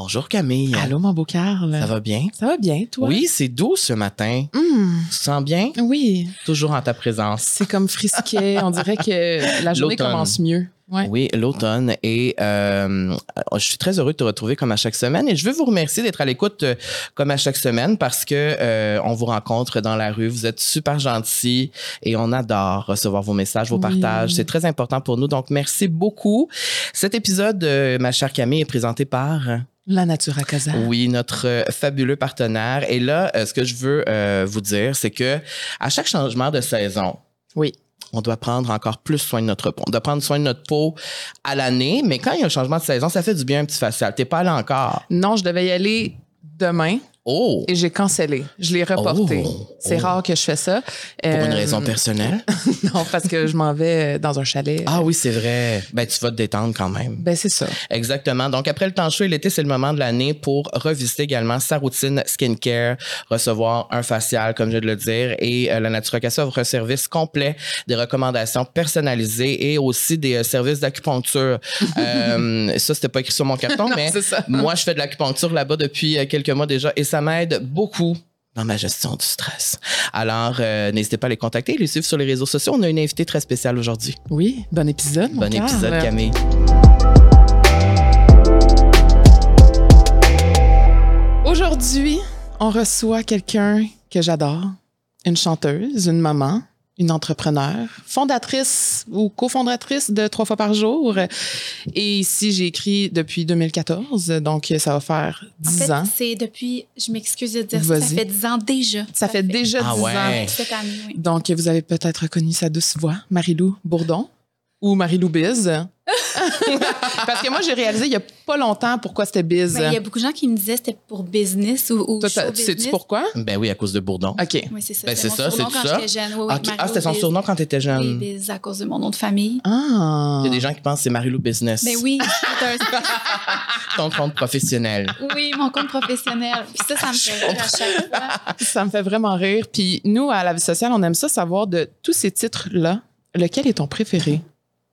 Bonjour Camille. Allô, mon beau Carl. Ça va bien? Ça va bien, toi? Oui, c'est doux ce matin. Hum, Tu te sens bien? oui, Toujours en ta présence. c'est comme frisquet. On dirait que la journée commence mieux. Ouais. Oui, l'automne. Et euh, je suis très heureux de te retrouver comme à chaque semaine. Et je veux vous remercier d'être à l'écoute euh, comme à chaque semaine parce que euh, on vous rencontre dans la rue. Vous êtes super gentils et on adore recevoir vos messages, vos Oui. partages. C'est très important pour nous. Donc, merci beaucoup. Cet épisode, euh, ma chère Camille, est présenté par... La nature à casa. Oui, notre euh, fabuleux partenaire. Et là, euh, ce que je veux euh, vous dire, c'est que à chaque changement de saison, Oui. on doit prendre encore plus soin de notre peau. On doit prendre soin de notre peau à l'année, mais quand il y a un changement de saison, ça fait du bien un petit facial. T'es pas allé encore. Non, je devais y aller demain Oh! et j'ai cancellé. Je l'ai reporté. Oh. C'est Oh. rare que je fais ça. Pour une Euh, raison personnelle? non, parce que je m'en vais dans un chalet. Ah oui, c'est vrai. Ben, tu vas te détendre quand même. Ben, c'est ça. Exactement. Donc, après le temps chaud et l'été, c'est le moment de l'année pour revisiter également sa routine skincare, recevoir un facial, comme je viens de le dire, et euh, la Natura Casa offre un service complet, des recommandations personnalisées et aussi des euh, services d'acupuncture. euh, ça, c'était pas écrit sur mon carton, mais moi, je fais de l'acupuncture là-bas depuis euh, quelques mois déjà et ça m'aide beaucoup dans ma gestion du stress. Alors, euh, n'hésitez pas à les contacter, les suivre sur les réseaux sociaux. On a une invitée très spéciale aujourd'hui. Oui, bon épisode. mon Bon épisode, Camille. Aujourd'hui, on reçoit quelqu'un que j'adore, une chanteuse, une maman, une entrepreneur, fondatrice ou cofondatrice de Trois fois par jour. Et ici, j'ai écrit depuis 2014, donc ça va faire En 10 fait, ans. c'est depuis, je m'excuse de dire ça, ça fait 10 ans déjà. Ça fait déjà 10 Ah ouais. ans. Cette année, oui. Donc, vous avez peut-être reconnu sa douce voix, Marilou Bourdon ou Marilou Biz. Parce que moi, j'ai réalisé il y a pas longtemps pourquoi c'était Biz. Ben, Il y a beaucoup de gens qui me disaient que c'était pour business ou, ou Toi, show t'as- tu sais-tu pourquoi? Ben oui, à cause de Bourdon. OK. Oui, c'est ça. Ben, c'est ça, surnom c'est quand ça? j'étais jeune. Oui, oui, Ok. Ah, Mario c'était son Biz. surnom quand t'étais Oui, jeune. Biz, à cause de mon nom de famille. Ah. Il y a des gens qui pensent que c'est Marilou Business. Mais oui, c'est un- Ton compte professionnel. oui, mon compte professionnel. Puis ça, ça me fait rire à chaque fois. Ça me fait vraiment rire. Puis nous, à la vie sociale, on aime ça savoir de tous ces titres-là, lequel est ton préféré?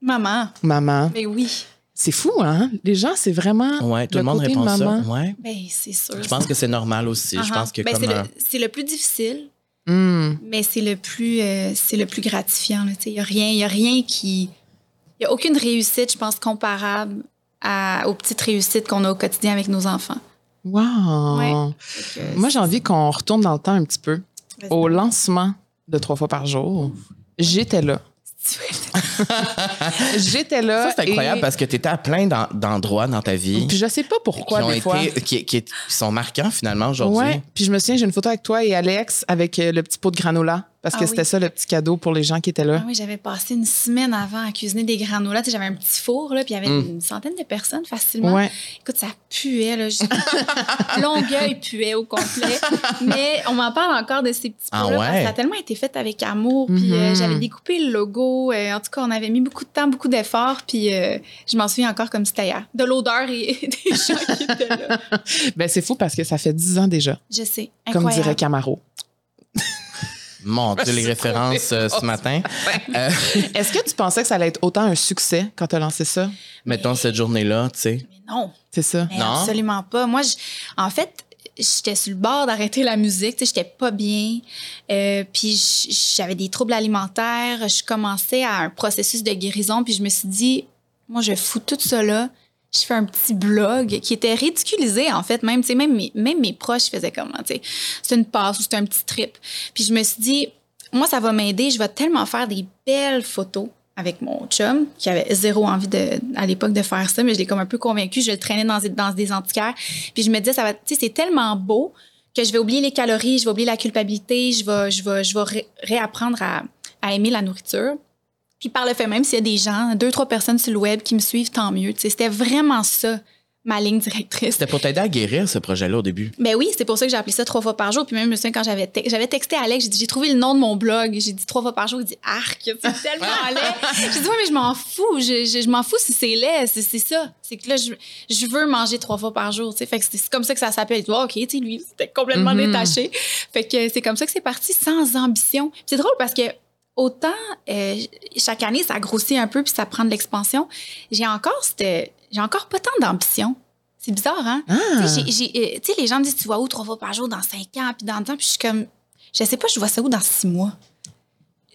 Maman, Maman. mais oui. C'est fou, hein? Les gens, c'est vraiment. Ouais, tout le, Le monde côté répond maman. ça. Ouais. Ben, c'est sûr. Je pense que c'est normal aussi. Je Uh-huh. pense que Ben, comme c'est, un- le, plus difficile, Hum. mais c'est le plus, euh, c'est le plus gratifiant. Il n'y a rien, y a rien qui, il y a aucune réussite, je pense, comparable à, aux petites réussites qu'on a au quotidien avec nos enfants. Wow! Ouais. Moi, j'ai envie qu'on retourne dans le temps un petit peu. Vas-y. Au lancement de Trois fois par jour, j'étais là. J'étais là. Ça, c'est incroyable et- parce que tu étais à plein d'en- d'endroits dans ta vie Puis je sais pas pourquoi, qui, ont des été, qui- qui sont marquants finalement aujourd'hui. Ouais. Puis je me souviens, j'ai une photo avec toi et Alex avec euh, le petit pot de granola. Parce Ah que oui. c'était ça le petit cadeau pour les gens qui étaient là. Ah oui, j'avais passé une semaine avant à cuisiner des granolas. Tu sais, J'avais un petit four, là, puis il y avait Mm. une centaine de personnes facilement. Ouais. Écoute, ça puait. Là. Je- Longueuil puait au complet. Mais on m'en parle encore de ces petits Ah pots-là. parce que ouais? Ça a tellement été fait avec amour. Puis euh, Mhm. j'avais découpé le logo. Euh, en tout cas, on avait mis beaucoup de temps, beaucoup d'efforts. Puis euh, je m'en souviens encore comme c'était hier. De l'odeur et des gens qui étaient là. Ben, c'est fou parce que ça fait 10 ans déjà, Je sais. comme Incroyable. dirait Camaro. Mon Dieu, les références euh, ce matin. Euh, Est-ce que tu pensais que ça allait être autant un succès quand tu as lancé ça? mettons cette journée-là, tu sais. Mais non. C'est ça? Mais Non? absolument pas. Moi, je- en fait, j'étais sur le bord d'arrêter la musique. Tu sais, J'étais pas bien. Euh, puis j'avais des troubles alimentaires. Je commençais à un processus de guérison. Puis je me suis dit, moi, je fous tout ça là. Je fais un petit blog qui était ridiculisé, en fait. Même, tu sais, même, mes, proches faisaient comment, tu sais. C'est une passe ou c'est un petit trip. Puis je me suis dit, moi, ça va m'aider. Je vais tellement faire des belles photos avec mon chum, qui avait zéro envie de, à l'époque de faire ça, mais je l'ai comme un peu convaincu. Je le traînais dans, des- antiquaires. Puis je me disais, ça va, tu sais, c'est tellement beau que je vais oublier les calories, je vais oublier la culpabilité, je vais, je vais, je vais ré- réapprendre à aimer la nourriture. Puis par le fait même, s'il y a des gens, deux, trois personnes sur le web qui me suivent, tant mieux. C'était vraiment ça, ma ligne directrice. C'était pour t'aider à guérir ce projet-là au début. Ben oui, c'est pour ça que j'ai appelé ça trois fois par jour. Puis même, je me souviens, quand j'avais, te- j'avais texté Alex, j'ai dit, j'ai trouvé le nom de mon blog. J'ai dit trois fois par jour. Il dit, arc, c'est tellement laid. J'ai dit, ouais, mais je m'en fous. Je, je, je m'en fous si c'est laid. C'est, c'est ça. C'est que là, je, je veux manger trois fois par jour. tu sais. Fait que c'est, comme ça que ça s'appelle. Ah, OK, tu lui, c'était complètement Mhm. détaché. Fait que c'est comme ça que c'est parti, sans ambition. C'est drôle parce que autant euh, chaque année, ça grossit un peu puis ça prend de l'expansion. J'ai encore, cette- j'ai encore pas tant d'ambition. C'est bizarre, hein? Ah. Tu sais, euh, tu les gens me disent, tu vois où trois fois par jour dans cinq ans, puis dans le temps, puis je suis comme, je sais pas, je vois ça où dans six mois.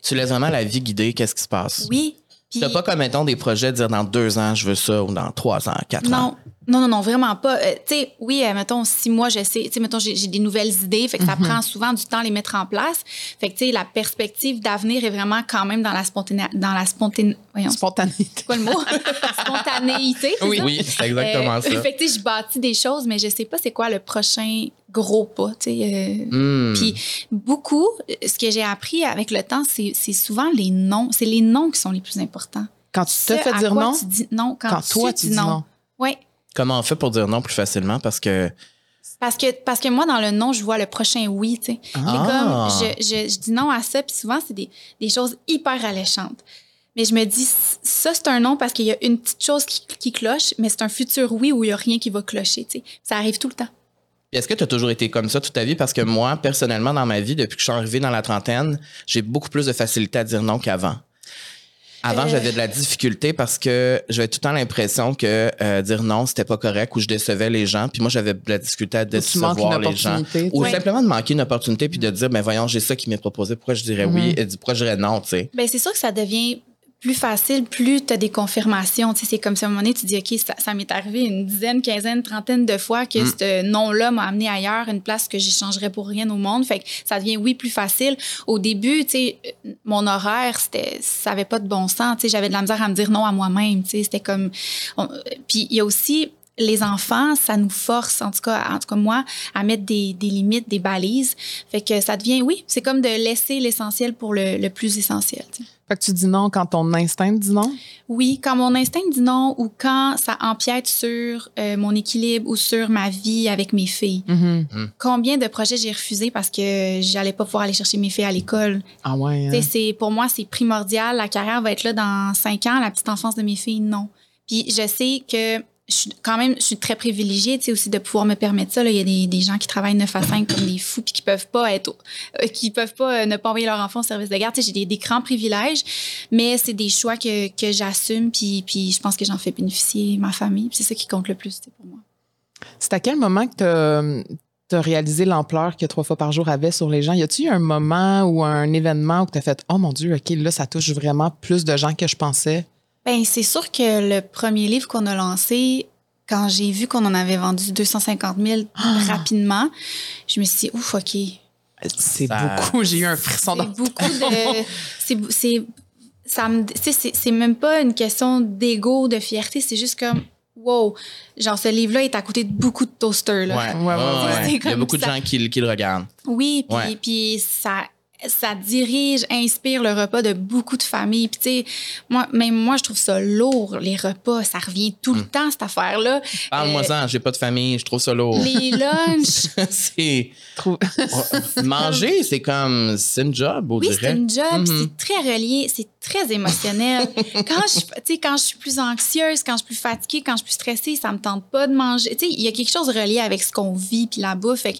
Tu laisses vraiment la vie guider, qu'est-ce qui se passe? Oui. Puis, T'as pas comme, mettons, des projets de dire dans deux ans, je veux ça, ou dans trois ans, quatre ans? non, non, non, non, vraiment pas. Euh, tu sais, oui, euh, mettons, six mois, je sais, tu sais, mettons, j'ai des nouvelles idées, fait que ça prend souvent du temps à les mettre en place. Fait que, tu sais, la perspective d'avenir est vraiment quand même dans la spontanéité, dans la spontané... voyons, c'est quoi le mot? Spontanéité, ça? Oui, c'est exactement Euh, ça. Fait que, tu sais, je bâtis des choses, mais je sais pas c'est quoi le prochain gros pas, tu sais. Hmm. Puis beaucoup, ce que j'ai appris avec le temps, c'est souvent les noms. C'est les noms qui sont les plus importants. Quand tu te fais dire non, Tu dis non quand, quand toi tu dis non. Oui. Comment on fait pour dire non plus facilement? Parce que. Parce que, parce que moi, dans le non, je vois le prochain oui, tu sais. J'ai Ah. comme, je, je, je dis non à ça, puis souvent, c'est des, des choses hyper alléchantes. Mais je me dis, ça, c'est un non parce qu'il y a une petite chose qui, qui cloche, mais c'est un futur oui où il n'y a rien qui va clocher, tu sais. Ça arrive tout le temps. Est-ce que tu as toujours été comme ça toute ta vie? Parce que moi, personnellement, dans ma vie, depuis que je suis arrivé dans la trentaine, j'ai beaucoup plus de facilité à dire non qu'avant. Avant, Euh. j'avais de la difficulté parce que j'avais tout le temps l'impression que euh, dire non, c'était pas correct ou je décevais les gens. Puis moi, j'avais de la difficulté à décevoir une les gens. Ou simplement de manquer une opportunité puis de dire, ben voyons, j'ai ça qui m'est proposé, pourquoi je dirais oui? Et pourquoi je dirais non, tu sais? Ben c'est sûr que ça devient plus facile, plus tu as des confirmations. Tu sais, c'est comme si à un moment donné, tu dis, OK, ça, ça m'est arrivé une dizaine, quinzaine, trentaine de fois que Mm. ce nom-là m'a amené ailleurs, une place que j'échangerais pour rien au monde. Fait que ça devient, oui, plus facile. Au début, tu sais, mon horaire, c'était, ça avait pas de bon sens. Tu sais, j'avais de la misère à me dire non à moi-même. Tu sais, c'était comme... on- Puis il y a aussi les enfants, ça nous force, en tout cas, en tout cas moi, à mettre des, des limites, des balises. Fait que ça devient, oui, c'est comme de laisser l'essentiel pour le, le plus essentiel. Fait que tu dis non quand ton instinct dit non? Oui, quand mon instinct dit non ou quand ça empiète sur euh, mon équilibre ou sur ma vie avec mes filles. Mhm. Combien de projets j'ai refusés parce que j'allais pas pouvoir aller chercher mes filles à l'école? Ah ouais. hein? C'est Pour moi, c'est primordial. La carrière va être là dans cinq ans. La petite enfance de mes filles, non. Puis je sais que je suis quand même, je suis très privilégiée, tu sais, aussi de pouvoir me permettre ça. Il y a des, des gens qui travaillent 9 à 5 comme des fous puis qui peuvent pas être, euh, qui peuvent pas euh, ne pas envoyer leur enfant au service de garde. Tu sais, j'ai des, des grands privilèges, mais c'est des choix que, que j'assume puis, puis je pense que j'en fais bénéficier ma famille. C'est ça qui compte le plus, pour moi. C'est à quel moment que tu as réalisé l'ampleur que trois fois par jour avait sur les gens? Y a-t-il un moment ou un événement où tu as fait Oh mon Dieu, OK, là, ça touche vraiment plus de gens que je pensais? Ben, c'est sûr que le premier livre qu'on a lancé, quand j'ai vu qu'on en avait vendu 250 000 rapidement, je me suis dit, ouf, OK. C'est Ça- beaucoup. J'ai eu un frisson C'est dans beaucoup de. c'est, c'est, ça me, tu sais, c'est, c'est même pas une question d'ego, de fierté, c'est juste comme, wow, genre, ce livre-là est à côté de beaucoup de toasters, là. Ouais, ouais, ouais, ouais, Il y a beaucoup de gens qui, qui le regardent. Oui, puis, Ouais. puis ça, ça dirige, inspire le repas de beaucoup de familles. Puis, tu sais, moi, même moi, je trouve ça lourd, les repas. Ça revient tout le temps, cette affaire-là. Hmm. Parle-moi Euh, ça, j'ai pas de famille, je trouve ça lourd. Les lunchs. c'est Trop- manger, c'est comme c'est une job, on Oui, c'est une job, Mhm. c'est très relié, c'est très émotionnel. quand je, tu sais, quand je suis plus anxieuse, quand je suis plus fatiguée, quand je suis plus stressée, ça me tente pas de manger. Tu sais, il y a quelque chose relié avec ce qu'on vit puis la bouffe. Fait que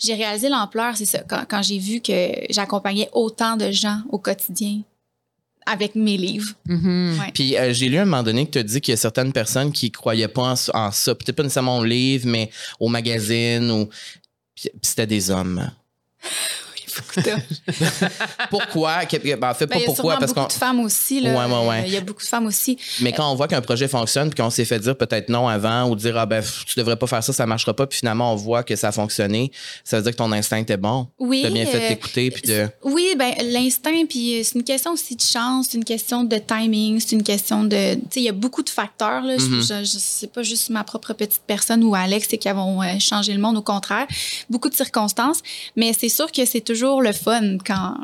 j'ai réalisé l'ampleur, c'est ça, quand, quand j'ai vu que j'accompagnais autant de gens au quotidien avec mes livres. Mhm. Ouais. Puis euh, j'ai lu à un moment donné que tu as dit qu'il y a certaines personnes qui croyaient pas en, en ça, peut-être pas nécessairement au livre, mais au magazine ou puis c'était des hommes. Pourquoi? Ben, en fait Ben, pas il y a pourquoi sûrement parce beaucoup qu'on de femmes aussi. Là. Ouais, ouais, ouais. Il y a beaucoup de femmes aussi. mais quand on voit qu'un projet fonctionne puis qu'on s'est fait dire peut-être non avant ou dire ah ben tu devrais pas faire ça ça marchera pas puis finalement on voit que ça a fonctionné ça veut dire que ton instinct était bon Oui. tu as bien fait de euh, t'écouter puis de Oui, ben l'instinct, puis euh, c'est une question aussi de chance, c'est une question de timing, c'est une question de... Tu sais, il y a beaucoup de facteurs. Là. Mhm. Je, je, c'est pas juste ma propre petite personne ou Alex qui avons euh, changé le monde, au contraire. Beaucoup de circonstances, mais c'est sûr que c'est toujours le fun quand,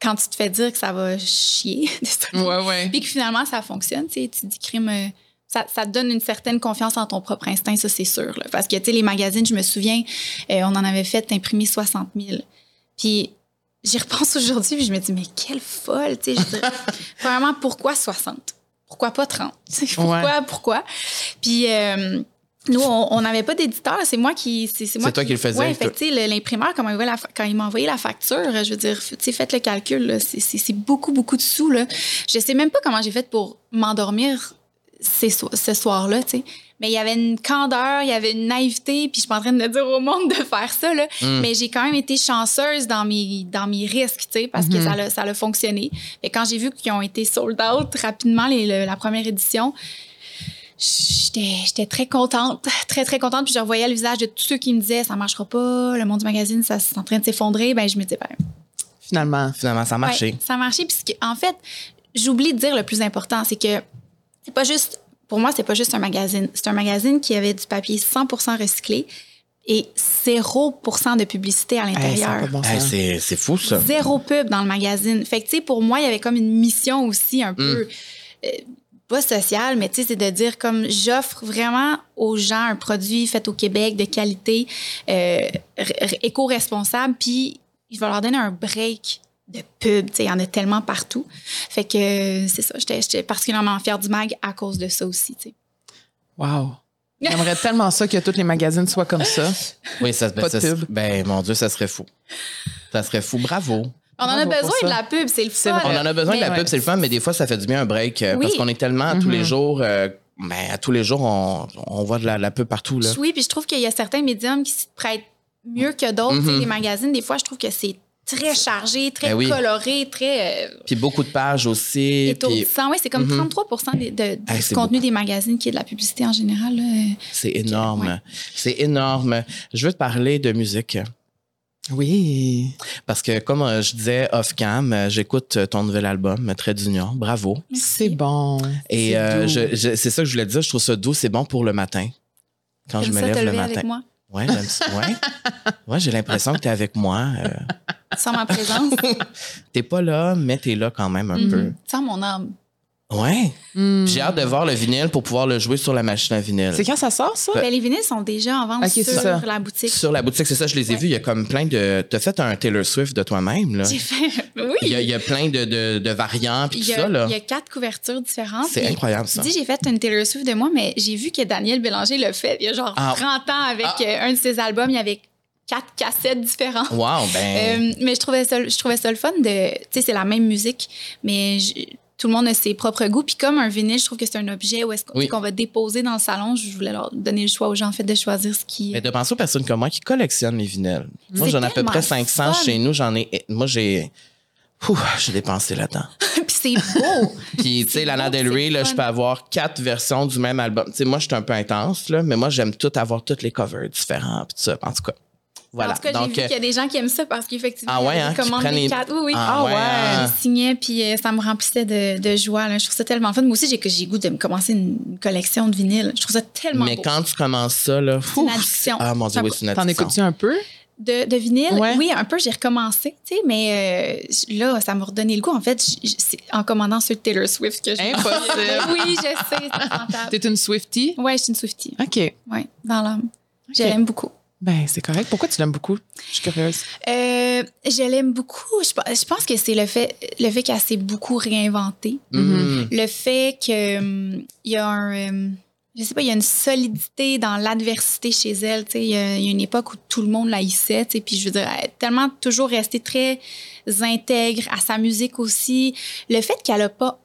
quand tu te fais dire que ça va chier. Ouais, ouais. Puis que finalement, ça fonctionne. Tu te dis crime... euh, ça, ça te donne une certaine confiance en ton propre instinct, ça, c'est sûr. là. Parce que, tu sais, les magazines, je me souviens, euh, on en avait fait imprimer 60 000. Puis j'y repense aujourd'hui, puis je me dis, mais quelle folle, tu sais. Premièrement, pourquoi 60? Pourquoi pas 30? Tu sais, Pourquoi, Ouais. pourquoi? Puis euh, nous, on n'avait pas d'éditeur. C'est moi qui. C'est moi toi qui le faisais, Ouais, toi. fait que, tu sais, le- l'imprimeur, quand il m'a envoyé la fa- quand il m'a envoyé la facture, je veux dire, tu sais, faites le calcul, c'est- beaucoup, beaucoup de sous, là. Je sais même pas comment j'ai fait pour m'endormir so- ce soir-là, tu sais. Mais il y avait une candeur, il y avait une naïveté, puis je suis pas en train de dire au monde de faire ça, là. Mm. Mais j'ai quand même été chanceuse dans mes, dans mes risques, tu sais, parce que ça a, ça a fonctionné. Et quand j'ai vu qu'ils ont été sold out rapidement, les- le- la première édition, j'étais très contente, très, très contente. Puis je revoyais le visage de tous ceux qui me disaient ça marchera pas, le monde du magazine, ça c'est en train de s'effondrer. Ben, je me disais, ben, Finalement. Finalement, ça a marché. Ouais, ça a marché. Puis ce en fait, j'oublie de dire le plus important, c'est que c'est pas juste, pour moi, c'est pas juste un magazine. C'est un magazine qui avait du papier 100% recyclé et 0% de publicité à l'intérieur. bon Hey, sens. c'est c'est fou, ça. Zéro pub dans le magazine. Fait que, tu sais, pour moi, il y avait comme une mission aussi un peu, euh, pas sociale, mais tu sais, c'est de dire comme j'offre vraiment aux gens un produit fait au Québec de qualité, euh, éco-responsable, puis il va leur donner un break de pub. Tu sais, il y en a tellement partout. Fait que c'est ça, j'étais j'étais particulièrement fière du mag à cause de ça aussi, tu sais. Wow. J'aimerais tellement ça que tous les magazines soient comme ça. Oui, ça, ben, Pas de ça- pub. ben, mon Dieu, ça serait fou. Ça serait fou. Bravo. On en a besoin de la pub, c'est le fun. On en a besoin de la pub, c'est le fun, mais des fois, ça fait du bien un break. euh, Oui. Parce qu'on est tellement, à tous les Mhm. jours, euh, ben, à tous les jours, on, on voit de la, la pub partout. Là. Oui, puis je trouve qu'il y a certains médiums qui se prêtent mieux que d'autres. Mhm. Les magazines, des fois, je trouve que c'est très chargé, très Ben oui. coloré, très euh, Puis beaucoup de pages aussi. Puis. Oui, c'est comme Mhm. 33 de, de- Hey, contenu des magazines qui est de la publicité en général. là. c'est énorme. Ouais. C'est énorme. Je veux te parler de musique. Oui. Parce que, comme euh, je disais off-cam, euh, j'écoute euh, ton nouvel album, Trait d'Union. Bravo. C'est bon. Et C'est euh, ça que je voulais te dire. Je trouve ça doux. C'est bon pour le matin. Quand je me ça lève le matin. avec moi, Ouais, j'aime ça. Ouais. Ouais, j'ai l'impression que tu es avec moi. euh, sans ma présence, t'es pas là, mais t'es là quand même un Mhm. sans mon âme. Ouais. Hmm. J'ai hâte de voir le vinyle pour pouvoir le jouer sur la machine à vinyle. C'est quand ça sort, ça? Ben, les vinyles sont déjà en vente sur la boutique. Sur la boutique, c'est ça, je les ai Ouais. vus. Il y a comme plein de. T'as fait un Taylor Swift de toi-même, là. J'ai fait. Oui. Il y, a, il y a plein de, de, de variants, puis Il tout y, a, ça, là. il y a quatre couvertures différentes. C'est incroyable, Tu ça. dis, j'ai fait une Taylor Swift de moi, mais j'ai vu que Daniel Bélanger l'a fait il y a genre Ah. 30 ans avec Ah. euh, un de ses albums. Il y avait quatre cassettes différentes. Wow, ben. Euh, mais je trouvais ça, je trouvais ça le fun de. Tu sais, c'est la même musique, mais je- tout le monde a ses propres goûts. Puis comme un vinyle, je trouve que c'est un objet où est-ce qu'on Oui. va déposer dans le salon. Je voulais leur donner le choix aux gens, en fait, de choisir ce qui. Mais de penser aux personnes comme moi qui collectionnent les vinyles. Moi, C'est j'en ai à peu près 500 fun. chez nous. J'en ai. Moi, j'ai. Ouh, j'ai dépensé là-dedans. Puis c'est beau. Puis, tu sais, Lana Del Rey, là, je peux avoir quatre versions du même album. Tu sais, moi, je suis un peu intense, là, mais moi, j'aime tout avoir toutes les covers différents, puis tout ça. En tout cas, voilà. En tout cas, j'ai vu qu'il y euh, a des gens qui aiment ça parce qu'effectivement, Ah ouais, hein, des commandes prennent des les- quatre. Oui, oui. Ah ouais, hein. Je signais, puis euh, ça me remplissait de, de joie. là. Je trouve ça tellement fun. Moi aussi, j'ai que j'ai le goût de me commencer une collection de vinyles. Je trouve ça tellement mais beau. quand tu commences ça, là, une ouf, addiction. Ah, mon Dieu, oui, c'est une T'en addiction. écoutes-tu un peu? De, de vinyle, Ouais. oui, un peu, j'ai recommencé, tu sais, mais euh, là, ça m'a redonné le goût. En fait, c'est en commandant ceux de Taylor Swift que je Impossible. oui, je sais, c'est. T'es une Swiftie? Ouais, je suis une Swiftie. OK. Ouais, dans l'âme. Je Ok. l'aime beaucoup. Ben, c'est correct. Pourquoi tu l'aimes beaucoup? Je suis curieuse. Euh, je l'aime beaucoup. Je, pe- je pense que c'est le fait, le fait qu'elle s'est beaucoup réinventée. Mhm. Le fait qu'il y a un. euh, je sais pas, il y a une solidité dans l'adversité chez elle. tu sais. Il y, a il y a une époque où tout le monde la haïssait. Puis je veux dire, elle est tellement toujours restée très intègre à sa musique aussi. Le fait qu'elle a pas.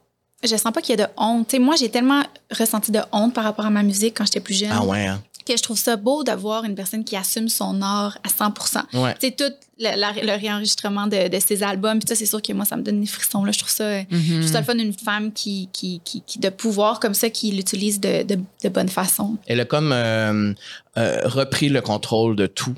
Je sens pas qu'il y a de honte. Tu sais, moi, j'ai tellement ressenti de honte par rapport à ma musique quand j'étais plus jeune Ah ouais, hein? Que je trouve ça beau d'avoir une personne qui assume son art à 100 Ouais. tu sais, tout le, la- le réenregistrement de, de ses albums, puis ça, c'est sûr que moi, ça me donne des frissons. Là. Je trouve ça, je trouve ça le fun d'une femme qui, qui, qui, qui, de pouvoir comme ça, qui l'utilise de, de, de bonne façon. Elle a comme euh, euh, repris le contrôle de tout.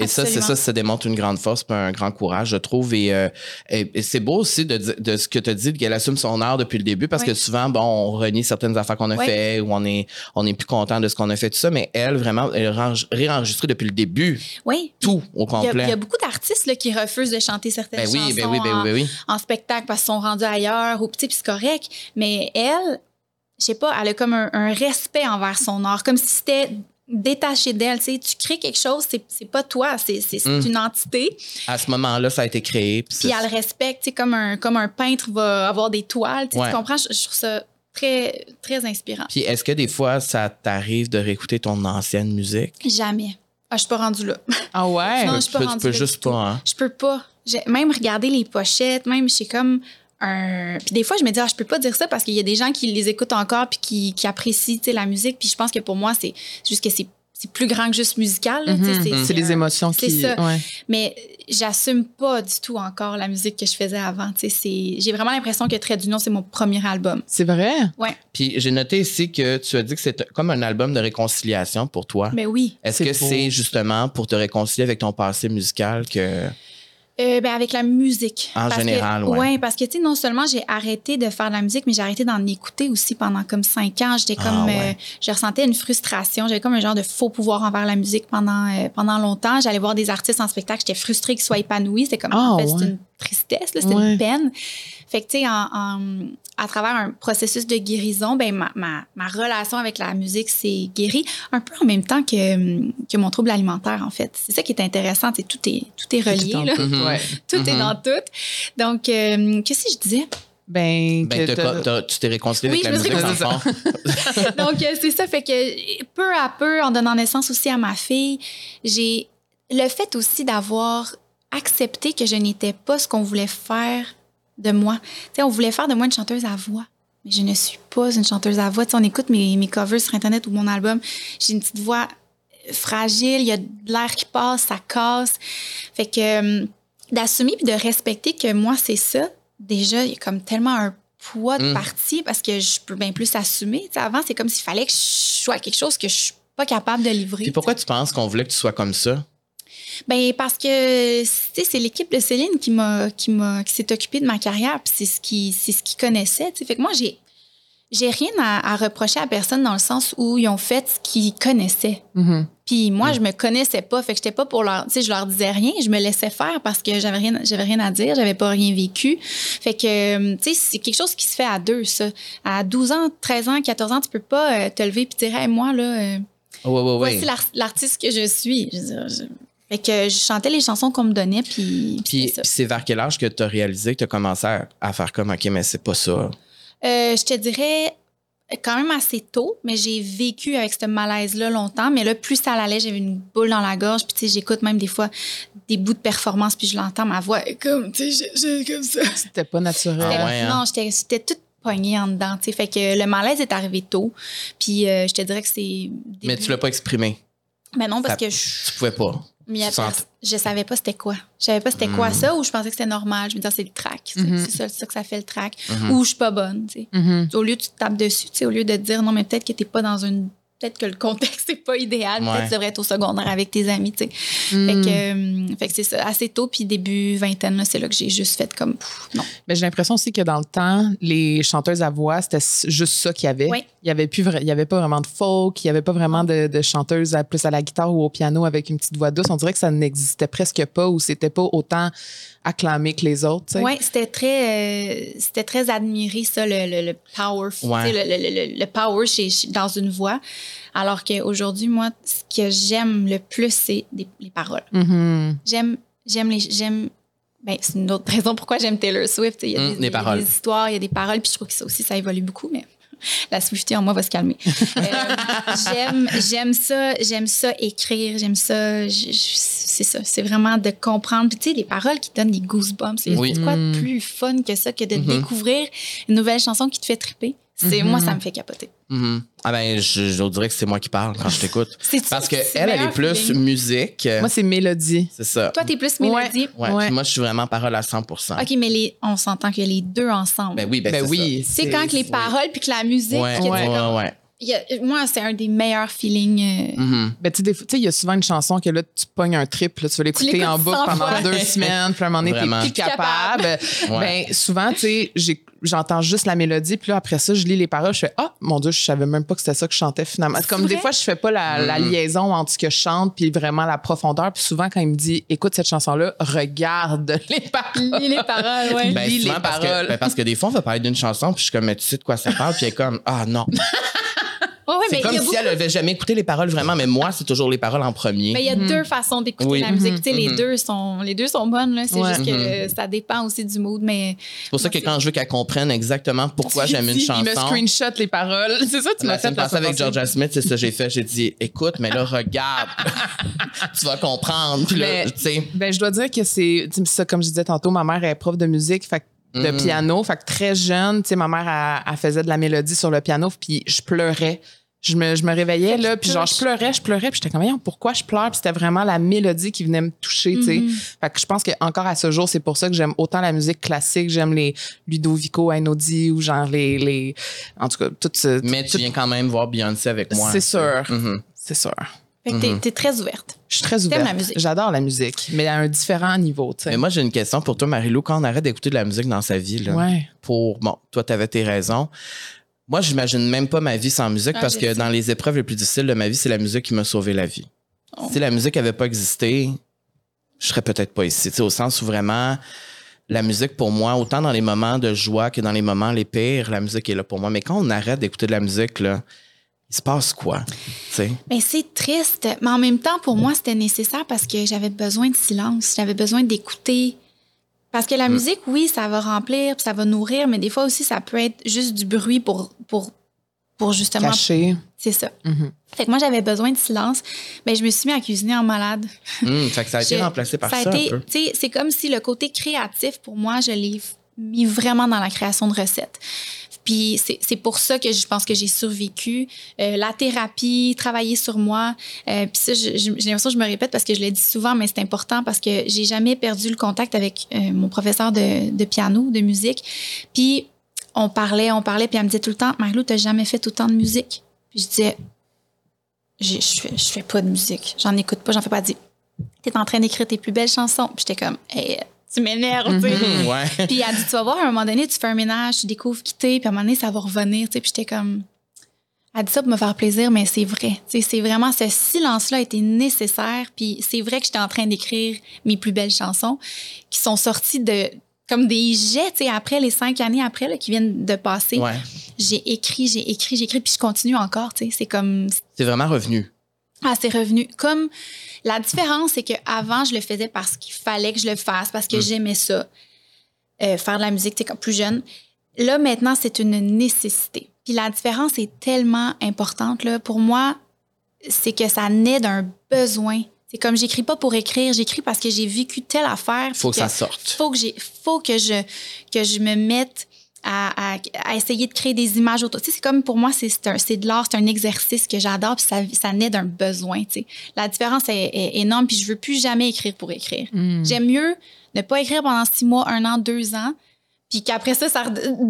Et ça, c'est ça, ça démontre une grande force un grand courage, je trouve. Et, euh, et- et c'est beau aussi de, ce que tu as dit, qu'elle assume son art depuis le début, parce que souvent, bon, on renie certaines affaires qu'on a fait ou on est, on est plus content de ce qu'on a fait, tout ça. Mais elle, vraiment, elle a range- réenregistré depuis le début, Oui. tout au Il y, a, complet. il y a beaucoup d'artistes là, qui refusent de chanter certaines ben oui, chansons ben oui, ben en, oui, ben en spectacle parce qu'ils sont rendus ailleurs ou sais, puis c'est correct. Mais elle, je sais pas, elle a comme un, un respect envers son art, comme si c'était détaché d'elle. Tu sais, tu crées quelque chose, c'est pas toi, c'est Mm. une entité. À ce moment-là, ça a été créé. puis Puis elle le respecte, tu sais, comme un, comme un peintre va avoir des toiles. tu sais, Ouais. Tu comprends? Je, je trouve ça très, très inspirant. Puis est-ce que des fois, ça t'arrive de réécouter ton ancienne musique? Jamais. Ah, je suis pas rendue là. Ah ouais? Non, Tu je suis pas peux- tu rendue peux là juste pas, hein? Je peux pas. Même regarder les pochettes, même, j'ai comme un... Puis des fois, je me dis, ah, je peux pas dire ça parce qu'il y a des gens qui les écoutent encore puis qui, qui apprécient la musique. Puis je pense que pour moi, c'est juste que c'est c'est plus grand que juste musical. Mhm. C'est les émotions c'est qui. ça. ouais. Mais j'assume pas du tout encore la musique que je faisais avant. tu sais, c'est- J'ai vraiment l'impression que Trait d'Union, c'est mon premier album. C'est vrai? Ouais. Puis j'ai noté ici que tu as dit que c'est comme un album de réconciliation pour toi. Mais oui. Est-ce que c'est justement pour te réconcilier avec ton passé musical que. Euh, ben, avec la musique. En Parce général, ouais. ouais. parce que, tu sais, non seulement j'ai arrêté de faire de la musique, mais j'ai arrêté d'en écouter aussi pendant comme cinq ans. J'étais Ah, comme. ouais. euh, je ressentais une frustration. J'avais comme un genre de faux pouvoir envers la musique pendant, euh, pendant longtemps. J'allais voir des artistes en spectacle. J'étais frustrée qu'ils soient épanouis. C'était comme, Ah, en fait, ouais. c'est une tristesse, Ouais. une peine. Fait que, tu sais, en, en- à travers un processus de guérison, ben, ma, ma, ma relation avec la musique s'est guérie un peu en même temps que, que mon trouble alimentaire, en fait. C'est ça qui est intéressant. sais, Tout est, tout est relié, Dans là. tout, ouais. Tout est Mhm. dans tout. Donc, euh, qu'est-ce que je disais? Ben, Ben, que tu t'es réconcilié Oui, avec la je musique, dans. Donc, euh, c'est ça. Fait que peu à peu, en donnant naissance aussi à ma fille, j'ai le fait aussi d'avoir accepté que je n'étais pas ce qu'on voulait faire de moi. Tu sais, on voulait faire de moi une chanteuse à voix. Mais je ne suis pas une chanteuse à voix. Tu sais, on écoute mes, mes covers sur Internet ou mon album. J'ai une petite voix fragile, il y a de l'air qui passe, ça casse. Fait que euh, d'assumer puis de respecter que moi, c'est ça, déjà, il y a comme tellement un poids de Mm. partie parce que je peux bien plus assumer. Tu sais, avant, c'est comme s'il fallait que je sois quelque chose que je suis pas capable de livrer. Puis pourquoi tu penses qu'on voulait que tu sois comme ça? Ben parce que tu sais, c'est l'équipe de Céline qui m'a qui m'a qui s'est occupée de ma carrière puis c'est ce qui c'est ce qu'ils connaissaient. tu sais. Fait que moi j'ai j'ai rien à, à reprocher à personne dans le sens où ils ont fait ce qu'ils connaissaient. Mhm. Puis moi, Mm. je me connaissais pas, fait que j'étais pas pour leur, tu sais, je leur disais rien, je me laissais faire parce que j'avais rien, j'avais rien à dire, j'avais pas rien vécu. Fait que, euh, tu sais, c'est quelque chose qui se fait à deux, ça. À 12 ans, 13 ans, 14 ans, tu peux pas euh, te lever puis dire, hey, moi, là, euh, oui. voici l'ar- l'artiste que je suis. Je veux dire, je- Fait que je chantais les chansons qu'on me donnait, puis, puis c'est vers quel âge que tu as réalisé que tu as commencé à, à faire comme, OK, mais c'est pas ça? Euh, je te dirais quand même assez tôt, mais j'ai vécu avec ce malaise-là longtemps. Mais là, plus ça allait, j'avais une boule dans la gorge. Puis, tu sais, j'écoute même des fois des bouts de performance, puis je l'entends, ma voix est comme, tu sais, comme ça. C'était pas naturel. Ah ouais, hein? Non, j'étais j'étais toute poignée en dedans, tu sais. Fait que le malaise est arrivé tôt. Puis, euh, je te dirais que c'est. Mais tu l'as pas exprimé? Mais non, parce Ça- que je. Tu pouvais pas. Mais il y a Tu sens- pers- je savais pas c'était quoi. Je savais pas c'était quoi Mm. ça ou je pensais que c'était normal. Je me disais, c'est le track. C'est Mhm. c'est ça, que ça fait le track. Mhm. Ou je suis pas bonne. Au lieu de tu te tapes dessus, au lieu de te dire non, mais peut-être que t'es pas dans une. Peut-être que le contexte n'est pas idéal. Peut-être Ouais. que tu devrais être au secondaire avec tes amis, tu sais. Fait que, euh, fait que c'est ça. Assez tôt, puis début vingtaine, là, c'est là que j'ai juste fait comme. pff, non. Mais j'ai l'impression aussi que dans le temps, les chanteuses à voix, c'était juste ça qu'il y avait. Oui. Il y avait plus vra- il y avait pas vraiment de folk, il y avait pas vraiment de, de chanteuses à, plus à la guitare ou au piano avec une petite voix douce. On dirait que ça n'existait presque pas ou c'était pas autant acclamé que les autres. Oui, c'était très, euh, c'était très admiré, ça, le, le, le power, Ouais. le, le- le- le power chez, chez- dans une voix. Alors qu'aujourd'hui, moi, ce que j'aime le plus, c'est les paroles. Mhm. J'aime, j'aime les, j'aime. Ben, c'est une autre raison pourquoi j'aime Taylor Swift. Il y a, des, paroles. des histoires, il y a des paroles, puis je trouve que ça aussi, ça évolue beaucoup, mais la Swiftie en moi va se calmer. Euh, j'aime, j'aime ça, j'aime ça écrire, j'aime ça, c'est ça, c'est vraiment de comprendre. Puis tu sais, les paroles qui donnent des goosebumps, c'est Oui. quoi Mm. de plus fun que ça, que de Mhm. découvrir une nouvelle chanson qui te fait triper? C'est. Moi, ça me fait capoter. Mhm. Ah ben, je, je dirais que c'est moi qui parle quand je t'écoute. C'est Parce que c'est elle, elle est plus feeling. musique. Moi, c'est mélodie. C'est ça. Toi, t'es plus Ouais. mélodie? Ouais, Ouais. puis moi, je suis vraiment parole à 100% OK, mais les, on s'entend que les deux ensemble. Ben oui, ben, Ben c'est oui. Tu sais, quand que les paroles puis que la musique. Ouais, que ouais, comme- ouais, a- moi, c'est un des meilleurs feelings. euh, Mhm. Ben, tu sais, des fois- tu sais, il y a souvent une chanson que là, tu pognes un trip, là, tu vas l'écouter l'écoutes en boucle 100 pendant fois. deux semaines, puis à un moment donné, t'es plus capable. Ouais. Ben, souvent, tu sais, j'ai- j'entends juste la mélodie, puis là, après ça, je lis les paroles, je fais Ah, mon Dieu, je savais même pas que c'était ça que je chantais finalement. C'est Comme des fois, je fais pas la, la Mhm. liaison entre ce que je chante, puis vraiment la profondeur. Puis souvent, quand il me dit Écoute cette chanson-là, regarde les paroles. Lis les paroles, ouais. Ben, lis souvent les parce paroles. Que, ben, parce que des fois, on va parler d'une chanson, puis je suis comme, mais tu sais de quoi ça parle, puis elle est comme, ah non. Ouais, ouais, C'est comme il y a si beaucoup- elle avait jamais écouté les paroles vraiment, mais moi, c'est toujours les paroles en premier. mais il y a deux façons d'écouter Oui. la musique. Tu sais, les mhm. deux sont, les deux sont bonnes là. C'est Ouais. juste que ça dépend aussi du mood, mais C'est pour ça que quand je veux qu'elle comprenne exactement pourquoi j'aime une chanson. Il me screenshot les paroles. C'est ça, tu La m'as fait passée avec Georgia Smith, c'est ça que j'ai fait. J'ai dit, écoute, mais là, regarde. tu vas comprendre. Puis là, Mais- tu sais. Ben, je dois dire que c'est, comme je disais tantôt, ma mère est prof de musique. Fait de Mhm. piano. Fait que très jeune, tu sais, ma mère, elle, elle faisait de la mélodie sur le piano, puis je pleurais. Je me, je me réveillais, là, puis genre, je pleurais, je pleurais, puis j'étais comme, Voyons, pourquoi je pleure? Puis c'était vraiment la mélodie qui venait me toucher, tu sais. Mhm. Fait que je pense qu'encore à ce jour, c'est pour ça que j'aime autant la musique classique, j'aime les Ludovico Einaudi ou genre les, les en tout cas, tout ce. Mais tu tout- viens quand même voir Beyoncé avec moi. C'est sûr. Mhm. C'est sûr. Fait que t'es- t'es très ouverte. Je suis très ouverte. J'adore la musique, mais à un différent niveau, tu sais. Mais moi, j'ai une question pour toi, Marilou. Quand on arrête d'écouter de la musique dans sa vie, là, Ouais. pour. Bon, toi, tu avais tes raisons. Moi, j'imagine même pas ma vie sans musique Ah, parce que dans les épreuves les plus difficiles de ma vie, c'est la musique qui m'a sauvé la vie. Oh. Si la musique avait pas existé, je serais peut-être pas ici. Tu sais, au sens où vraiment, la musique pour moi, autant dans les moments de joie que dans les moments les pires, la musique est là pour moi. Mais quand on arrête d'écouter de la musique, là, il se passe quoi? Tu sais? Mais c'est triste, mais en même temps, pour moi, c'était nécessaire parce que j'avais besoin de silence, j'avais besoin d'écouter. Parce que la Mm. musique, oui, ça va remplir, puis ça va nourrir, mais des fois aussi, ça peut être juste du bruit pour, pour, pour justement. Caché. C'est ça. Mhm. Fait que moi, j'avais besoin de silence, mais je me suis mis à cuisiner en malade. Hum, fait que ça a été Je- remplacé par ça, a été, un peu. tu sais, c'est comme si le côté créatif, pour moi, je l'ai mis vraiment dans la création de recettes. Puis c'est pour ça que je pense que j'ai survécu. Euh, la thérapie, travailler sur moi. Euh, puis ça, j'ai l'impression que je me répète parce que je le dis souvent, mais c'est important parce que j'ai jamais perdu le contact avec euh, mon professeur de, piano, de musique. Puis on parlait, on parlait, puis elle me disait tout le temps, Marilou, t'as jamais fait autant de musique? Puis je disais, je fais, je fais pas de musique. J'en écoute pas, j'en fais pas. Elle dit, t'es en train d'écrire tes plus belles chansons. Puis j'étais comme, hey, tu m'énerves, tu sais. Ouais. Puis elle dit, tu vas voir, à un moment donné, tu fais un ménage, tu découvres qui t'es, puis à un moment donné, ça va revenir, tu sais. Puis j'étais comme... Elle dit ça pour me faire plaisir, mais c'est vrai. Tu sais, c'est vraiment, ce silence-là a été nécessaire. Puis c'est vrai que j'étais en train d'écrire mes plus belles chansons qui sont sorties de comme des jets, tu sais, après les cinq années après là, qui viennent de passer. Ouais. J'ai écrit, j'ai écrit, j'ai écrit, puis je continue encore, tu sais. C'est comme, C'est vraiment revenu. Ah, c'est revenu. Comme la différence, c'est qu'avant, je le faisais parce qu'il fallait que je le fasse, parce que Mm. j'aimais ça. Euh, faire de la musique, tu plus jeune. Là, maintenant, c'est une nécessité. Puis la différence est tellement importante. Là. Pour moi, c'est que ça naît d'un besoin. C'est comme j'écris pas pour écrire, j'écris parce que j'ai vécu telle affaire. Faut que ça sorte. faut que j'ai faut que je que je me mette à, à- à essayer de créer des images autour. Tu sais, c'est comme pour moi, c'est de l'art, c'est un exercice que j'adore, puis ça, ça naît d'un besoin. Tu sais. La différence est, est énorme, puis je veux plus jamais écrire pour écrire. Mm. J'aime mieux ne pas écrire pendant six mois, un an, deux ans, puis qu'après ça, ça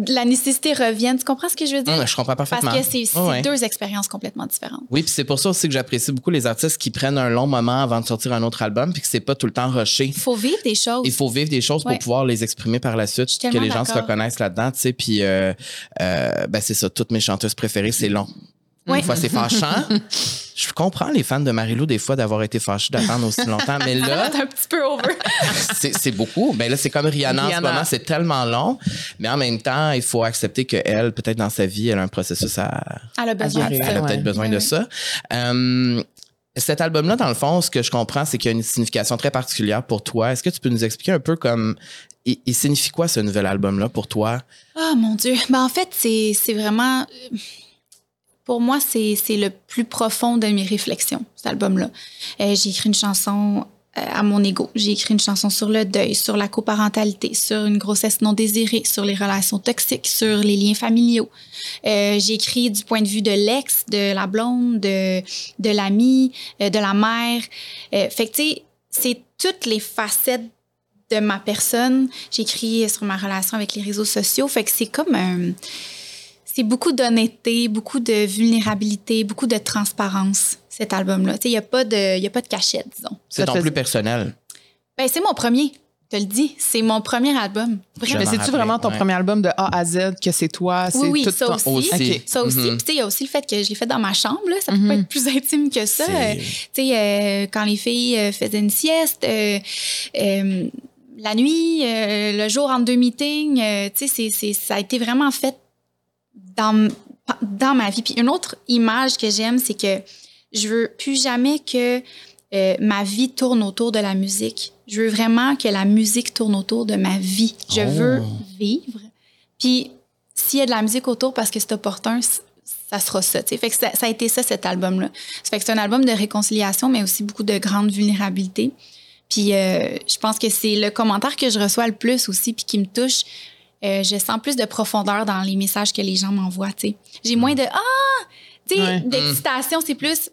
la nécessité revienne. Tu comprends ce que je veux dire? Hum, je comprends Parce parfaitement. que c'est Ouais, ouais. deux expériences complètement différentes. Oui, puis c'est pour ça aussi que j'apprécie beaucoup les artistes qui prennent un long moment avant de sortir un autre album, puis que c'est pas tout le temps rushé. Il faut vivre des choses. Il faut vivre des choses pour pouvoir les exprimer par la suite, que les gens se reconnaissent là-dedans, tu sais. Puis, euh, euh, ben c'est ça, toutes mes chanteuses préférées, c'est long. Des fois, c'est fâchant. Je comprends les fans de Marilou, des fois, d'avoir été fâchés d'attendre aussi longtemps, mais là, C'est un petit peu over. c'est c'est beaucoup. Ben là, c'est comme Rihanna, en ce Rihanna. moment, c'est tellement long. Mais en même temps, il faut accepter qu'elle, peut-être dans sa vie, elle a un processus à, Elle a besoin de ça. elle a Ouais. peut-être besoin Ouais, de ouais. ça. Euh, cet album-là, dans le fond, ce que je comprends, c'est qu'il y a une signification très particulière pour toi. Est-ce que tu peux nous expliquer un peu comme. Il, il signifie quoi ce nouvel album-là pour toi? Oh mon Dieu. Ben, en fait, c'est c'est vraiment. Pour moi, c'est le plus profond de mes réflexions, cet album-là. Euh, J'ai écrit une chanson euh, à mon ego. J'ai écrit une chanson sur le deuil, sur la coparentalité, sur une grossesse non désirée, sur les relations toxiques, sur les liens familiaux. Euh, J'ai écrit du point de vue de l'ex, de la blonde, de, de l'ami, de la mère. Fait que, tu sais, c'est toutes les facettes de ma personne. J'ai écrit sur ma relation avec les réseaux sociaux. Fait que c'est comme un. C'est beaucoup d'honnêteté, beaucoup de vulnérabilité, beaucoup de transparence, cet album-là. Tu sais, il n'y a, pas de- il y a pas de cachette, disons. C'est ton plus personnel. Ben, c'est mon premier, je te le dis. C'est mon premier album. Vraiment. C'est-tu vraiment ton ouais. premier album de A à Z que c'est toi? C'est Oui, oui, tout ça ton- aussi. Aussi. Ok. Ça aussi. Puis, tu sais, il y a aussi le fait que je l'ai fait dans ma chambre. Là. Ça peut Mhm. pas être plus intime que ça. Euh, tu sais, euh, quand les filles euh, faisaient une sieste, euh, euh, la nuit, euh, le jour entre deux meetings, euh, tu sais, c'est- c'est- ça a été vraiment fait dans, dans ma vie. Puis une autre image que j'aime, c'est que je veux plus jamais que euh, ma vie tourne autour de la musique. Je veux vraiment que la musique tourne autour de ma vie. Je Oh. veux vivre. Puis s'il y a de la musique autour parce que c'est opportun, ça sera ça. Fait que ça, ça a été ça, cet album-là. Ça fait que c'est un album de réconciliation, mais aussi beaucoup de grande vulnérabilité. Puis euh, je pense que c'est le commentaire que je reçois le plus aussi, puis qui me touche. Euh, je sens plus de profondeur dans les messages que les gens m'envoient. tu sais. J'ai moins de ah, tu sais, Ouais. d'excitation. C'est plus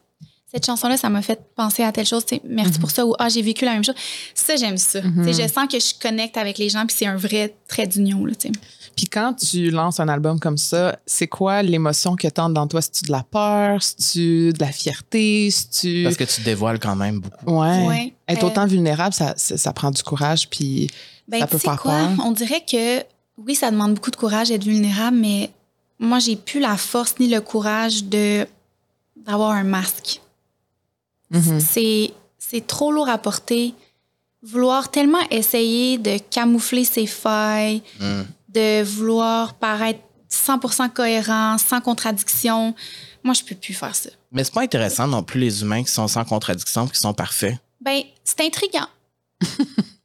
cette chanson-là, ça m'a fait penser à telle chose. tu sais, Merci pour ça ou ah, j'ai vécu la même chose. Ça, j'aime ça. Tu sais, Je sens que je connecte avec les gens puis c'est un vrai trait d'union. là, tu sais. Puis quand tu lances un album comme ça, c'est quoi l'émotion que tente dans toi? C'est-tu de la peur? C'est-tu de la fierté? C'est-tu... Parce que tu dévoiles quand même beaucoup. Ouais. Ouais. Être Euh, autant vulnérable, ça, ça, ça prend du courage, puis Ben, ça tu peut faire quoi? peur. On dirait que oui, ça demande beaucoup de courage d'être vulnérable, mais moi, j'ai plus la force ni le courage de d'avoir un masque. Mhm. C'est c'est trop lourd à porter. Vouloir tellement essayer de camoufler ses failles, Mm. de vouloir paraître 100% cohérent, sans contradiction. Moi, je peux plus faire ça. Mais c'est pas intéressant non plus les humains qui sont sans contradiction, qui sont parfaits. Ben, c'est intriguant.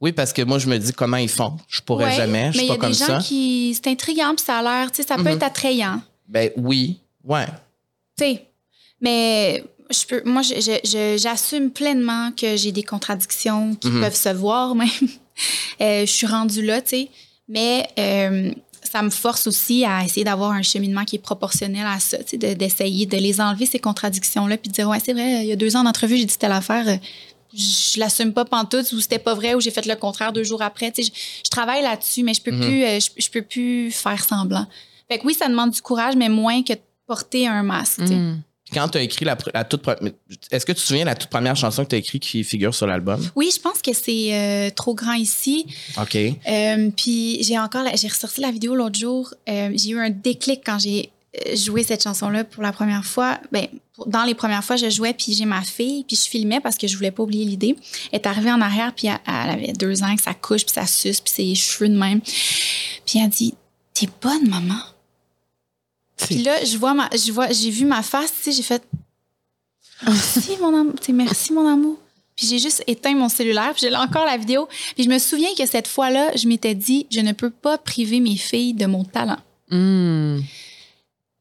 Oui, parce que moi, je me dis comment ils font. Je pourrais Ouais, jamais. Je mais suis il y pas a comme des gens ça. qui c'est intriguant puis ça a l'air, tu sais, ça peut Mhm. être attrayant. Ben oui. Ouais. Tu sais, mais je peux, moi, j'assume pleinement que j'ai des contradictions qui Mhm. peuvent se voir même. Euh, je suis rendue là, tu sais. Mais euh, ça me force aussi à essayer d'avoir un cheminement qui est proportionnel à ça, tu sais, de- d'essayer de les enlever, ces contradictions-là, puis de dire, ouais, c'est vrai, il y a deux ans d'entrevue, j'ai dit telle affaire. Je l'assume pas pantoute ou c'était pas vrai ou j'ai fait le contraire deux jours après. Tu sais, je, je travaille là-dessus, mais je peux Mhm. plus, euh, je, je peux plus faire semblant. Fait que oui, ça demande du courage, mais moins que de porter un masque. Mm. Quand tu as écrit la, toute Est-ce que tu te souviens de la toute première chanson que tu as écrite qui figure sur l'album? Oui, je pense que c'est euh, trop grand ici. OK. Euh, puis j'ai encore, j'ai ressorti la vidéo l'autre jour. Euh, j'ai eu un déclic quand j'ai euh, joué cette chanson-là pour la première fois. Ben, pour- dans les premières fois, je jouais puis j'ai ma fille puis je filmais parce que je voulais pas oublier l'idée. Elle est arrivée en arrière puis elle, elle avait deux ans que ça couche puis ça suce puis ses cheveux de même. Puis elle dit, t'es bonne maman. Puis là, je vois ma, je vois, j'ai vu ma face, tu sais, j'ai fait merci mon amour, merci mon amour. Puis j'ai juste éteint mon cellulaire, puis j'ai là encore la vidéo. Puis je me souviens que cette fois-là, je m'étais dit, je ne peux pas priver mes filles de mon talent. Mm.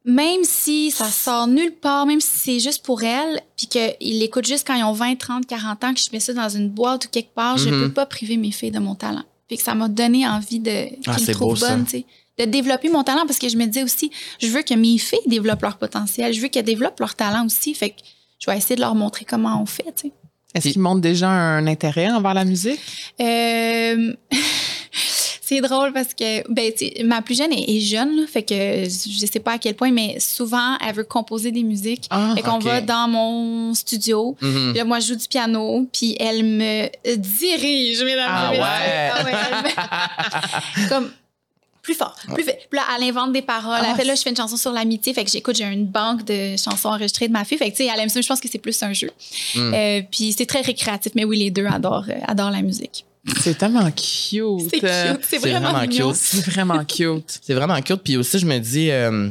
Même si ça sort nulle part, même si c'est juste pour elles, puis qu'ils l'écoutent juste quand ils ont 20, 30, 40 ans, que je mets ça dans une boîte ou quelque part, je Mhm. peux pas priver mes filles de mon talent. Puis que ça m'a donné envie de Ah, qu'ils c'est me trouvent beau, ça. bonne, tu sais. De développer mon talent parce que je me disais aussi, je veux que mes filles développent leur potentiel, je veux qu'elles développent leur talent aussi. Fait que je vais essayer de leur montrer comment on fait, tu sais. Est-ce qu'ils montrent déjà un intérêt envers la musique? Euh, c'est drôle parce que ben, ma plus jeune est, est jeune, là, fait que je sais pas à quel point, mais souvent, elle veut composer des musiques. Ah, fait qu'on va dans mon studio. Là, moi, je joue du piano, puis elle me dirige, mesdames Ah et messieurs. ouais? Ah ouais, elle me- Comme plus fort, plus vite. Puis là, elle invente des paroles. Ah. Fait là, je fais une chanson sur l'amitié. Fait que j'écoute, j'ai une banque de chansons enregistrées de ma fille. Fait que, tu sais, elle aime ça. Je pense que c'est plus un jeu. Mm. Euh, puis c'est très récréatif. Mais oui, les deux adorent, euh, adorent la musique. C'est tellement cute. C'est cute. C'est c'est vraiment, cute. C'est vraiment cute. C'est vraiment cute. Puis aussi, je me dis, euh,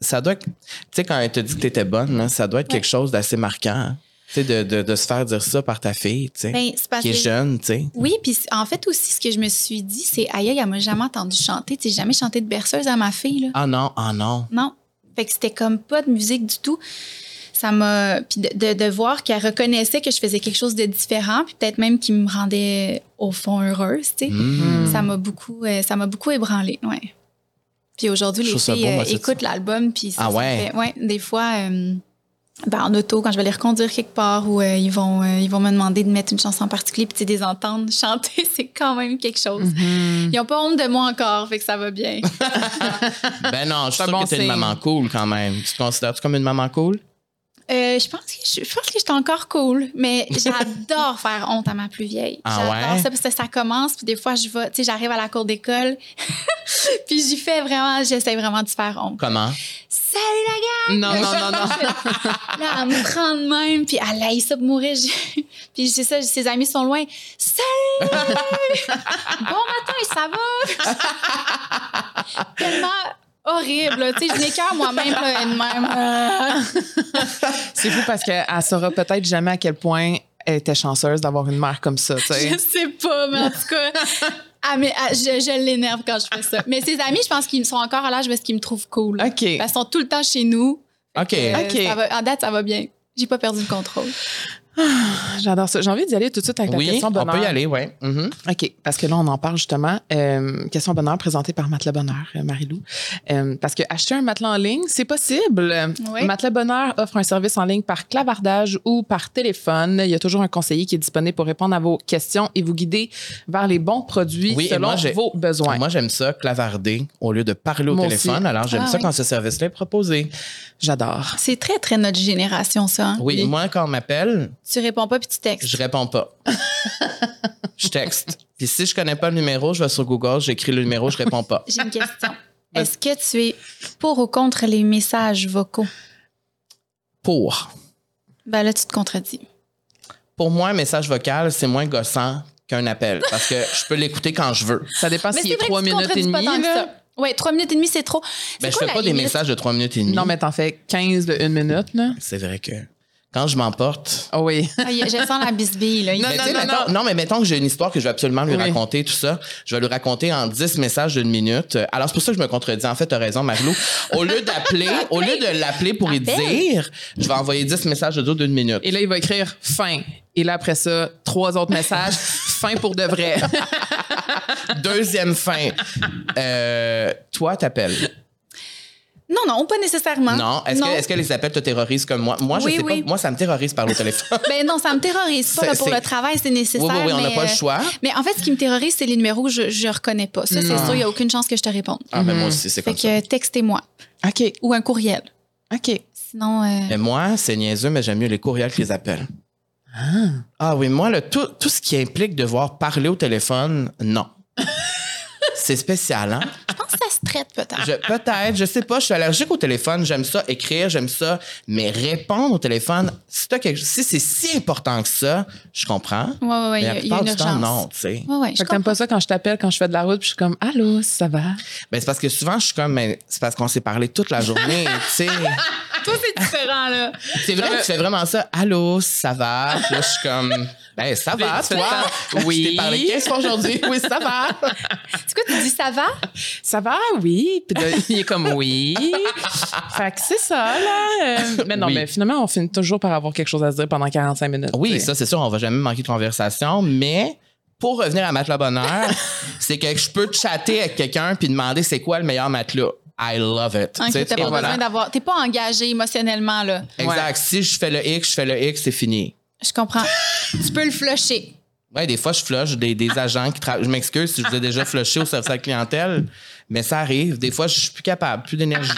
ça doit être. Tu sais, quand elle te dit que t'étais bonne, ça doit être Ouais. quelque chose d'assez marquant. hein. Tu sais, de, de, de se faire dire ça par ta fille, tu sais, Ben, c'est parce qui est jeune, tu sais. Oui, puis en fait aussi, ce que je me suis dit, c'est aïe, elle m'a jamais entendu chanter. Tu sais, j'ai jamais chanté de berceuse à ma fille, là. Ah non, ah non. Non. Fait que c'était comme pas de musique du tout. Ça m'a. Puis de, de, de voir qu'elle reconnaissait que je faisais quelque chose de différent, puis peut-être même qui me rendait au fond heureuse, tu sais. Mm. Ça m'a beaucoup, euh, ça m'a beaucoup ébranlée, ouais. Puis aujourd'hui, Je les filles euh, écoutent l'album, puis ça, Ah ouais? fait- ouais, des fois, euh, ben, en auto, quand je vais les reconduire quelque part, ou euh, ils, vont, euh, ils vont me demander de mettre une chanson en particulier, puis tu les entendre chanter, c'est quand même quelque chose. Mhm. Ils ont pas honte de moi encore, fait que ça va bien. Ben non, je suis bon que t'es une maman cool quand même. Tu te considères-tu comme une maman cool? Euh, je pense que je, je pense que j'étais encore cool, mais j'adore faire honte à ma plus vieille. Ah j'adore ouais? ça parce que ça commence, puis des fois je vais, tu sais, j'arrive à la cour d'école, puis j'y fais vraiment, j'essaie vraiment de faire honte. Comment? Salut la Non, non, non, non. Là, elle me prend de même, puis elle aille ça pour mourir. Je- puis c'est ça, ses amis sont loin. Salut! bon matin, ça va? Tellement horrible, tu sais, je m'écœure moi-même, là, de même. C'est fou parce qu'elle saura peut-être jamais à quel point elle était chanceuse d'avoir une mère comme ça. tu sais. Je sais pas, mais en tout cas, ah, mais, ah, je, je l'énerve quand je fais ça. Mais ses amis, je pense qu'ils sont encore à l'âge parce qu'ils me trouvent cool. OK. Ils sont tout le temps chez nous. OK. Euh, Ok. ça va- en date, ça va bien. J'ai pas perdu le contrôle. J'adore ça. J'ai envie d'y aller tout de suite avec la Oui, question on bonheur. peut y aller, oui. Mhm. OK, parce que là, on en parle justement. Euh, question bonheur présentée par Matelas Bonheur, euh, Marie-Lou. Euh, parce que acheter un matelas en ligne, c'est possible. Oui. Matelas Bonheur offre un service en ligne par clavardage ou par téléphone. Il y a toujours un conseiller qui est disponible pour répondre à vos questions et vous guider vers les bons produits Oui, selon moi, vos besoins. Moi, j'aime ça, clavarder, au lieu de parler au Moi téléphone. aussi. Alors, j'aime Ah, ça oui. quand ce service-là est proposé. J'adore. C'est très, très notre génération, ça. hein? Oui, moi, quand on m'appelle, Tu réponds pas puis tu textes. je réponds pas. je texte. Puis si je connais pas le numéro, je vais sur Google, j'écris le numéro, je réponds pas. J'ai une question. Est-ce que tu es pour ou contre les messages vocaux? Pour. Ben là, tu te contredis. Pour moi, un message vocal, c'est moins gossant qu'un appel parce que je peux l'écouter quand je veux. Ça dépend s'il est trois minutes et demie. Ouais, trois minutes et demie, c'est trop. Ben, je fais pas des messages de trois minutes et demie. Non, mais t'en fais 15 de une minute. Là. C'est vrai que quand je m'emporte. Oh oui. Ah, je sens la bisbille, là. Non, Mais non, non, mettons- non. mais mettons que j'ai une histoire que je vais absolument lui Oui. raconter, tout ça. Je vais lui raconter en 10 messages d'une minute. Alors, c'est pour ça que je me contredis. En fait, tu as raison, Marilou. Au lieu d'appeler, au lieu de l'appeler pour y dire, je vais envoyer 10 messages de dos d'une minute. Et là, il va écrire fin. Et là, après ça, trois autres messages. fin pour de vrai. Deuxième fin. Euh, toi, t'appelles. Non, non, pas nécessairement. Non. Est-ce que, les appels te terrorisent comme moi? Moi, je Oui, sais oui. pas. Moi, ça me terrorise par le téléphone. Ben non, ça me terrorise pas. C'est- là, pour le travail, c'est nécessaire. oui, oui, oui, on n'a mais, pas le euh, choix. Mais en fait, ce qui me terrorise, c'est les numéros que je, je reconnais pas. Ça, c'est sûr, il n'y a aucune chance que je te réponde. Ah, ben moi aussi, c'est Fait comme ça. que textez-moi OK. ou un courriel. OK. Sinon, euh, Mais moi, c'est niaiseux, mais j'aime mieux les courriels que les appels. Ah oui, moi, le, tout, tout ce qui implique devoir parler au téléphone, non. C'est spécial, hein? je pense que ça se traite peut-être. Peut-être, je sais pas, je suis allergique au téléphone, j'aime ça écrire, j'aime ça, mais répondre au téléphone, si, t'as quelque- si c'est si important que ça, je comprends. Ouais, ouais, ouais, mais il y y a une du temps, urgence. non, tu sais. Ouais, ouais, je Fait que t'aimes pas ça quand je t'appelle, quand je fais de la route, puis je suis comme Allô, ça va? Ben, c'est parce que souvent, je suis comme, mais c'est parce qu'on s'est parlé toute la journée, tu sais. Toi, c'est différent, là. C'est vrai, tu fais vraiment ça. Allô, ça va? Puis là, je suis comme, ben, ça va, toi? ça. Oui. Je t'ai parlé 15 fois aujourd'hui? Oui, ça va. C'est quoi, tu dis ça va? Ça va, oui. Puis il est comme oui. fait que c'est ça, là. Euh, mais non, Oui. mais finalement, on finit toujours par avoir quelque chose à se dire pendant 45 minutes. Oui, ça, c'est sûr, on va jamais manquer de conversation, mais pour revenir à Matelas Bonheur, c'est que je peux chatter avec quelqu'un puis demander c'est quoi le meilleur matelas. I love it. Ok, Tu sais, t'as pas voilà. besoin d'avoir. T'es pas engagé émotionnellement, là. Exact. Si je fais le X, je fais le X, c'est fini. Je comprends. tu peux le flusher. Ouais, des fois, je flush des, des agents qui travaillent. Je m'excuse si je vous ai déjà flushé au service à la clientèle, mais ça arrive. Des fois, je suis plus capable, plus d'énergie.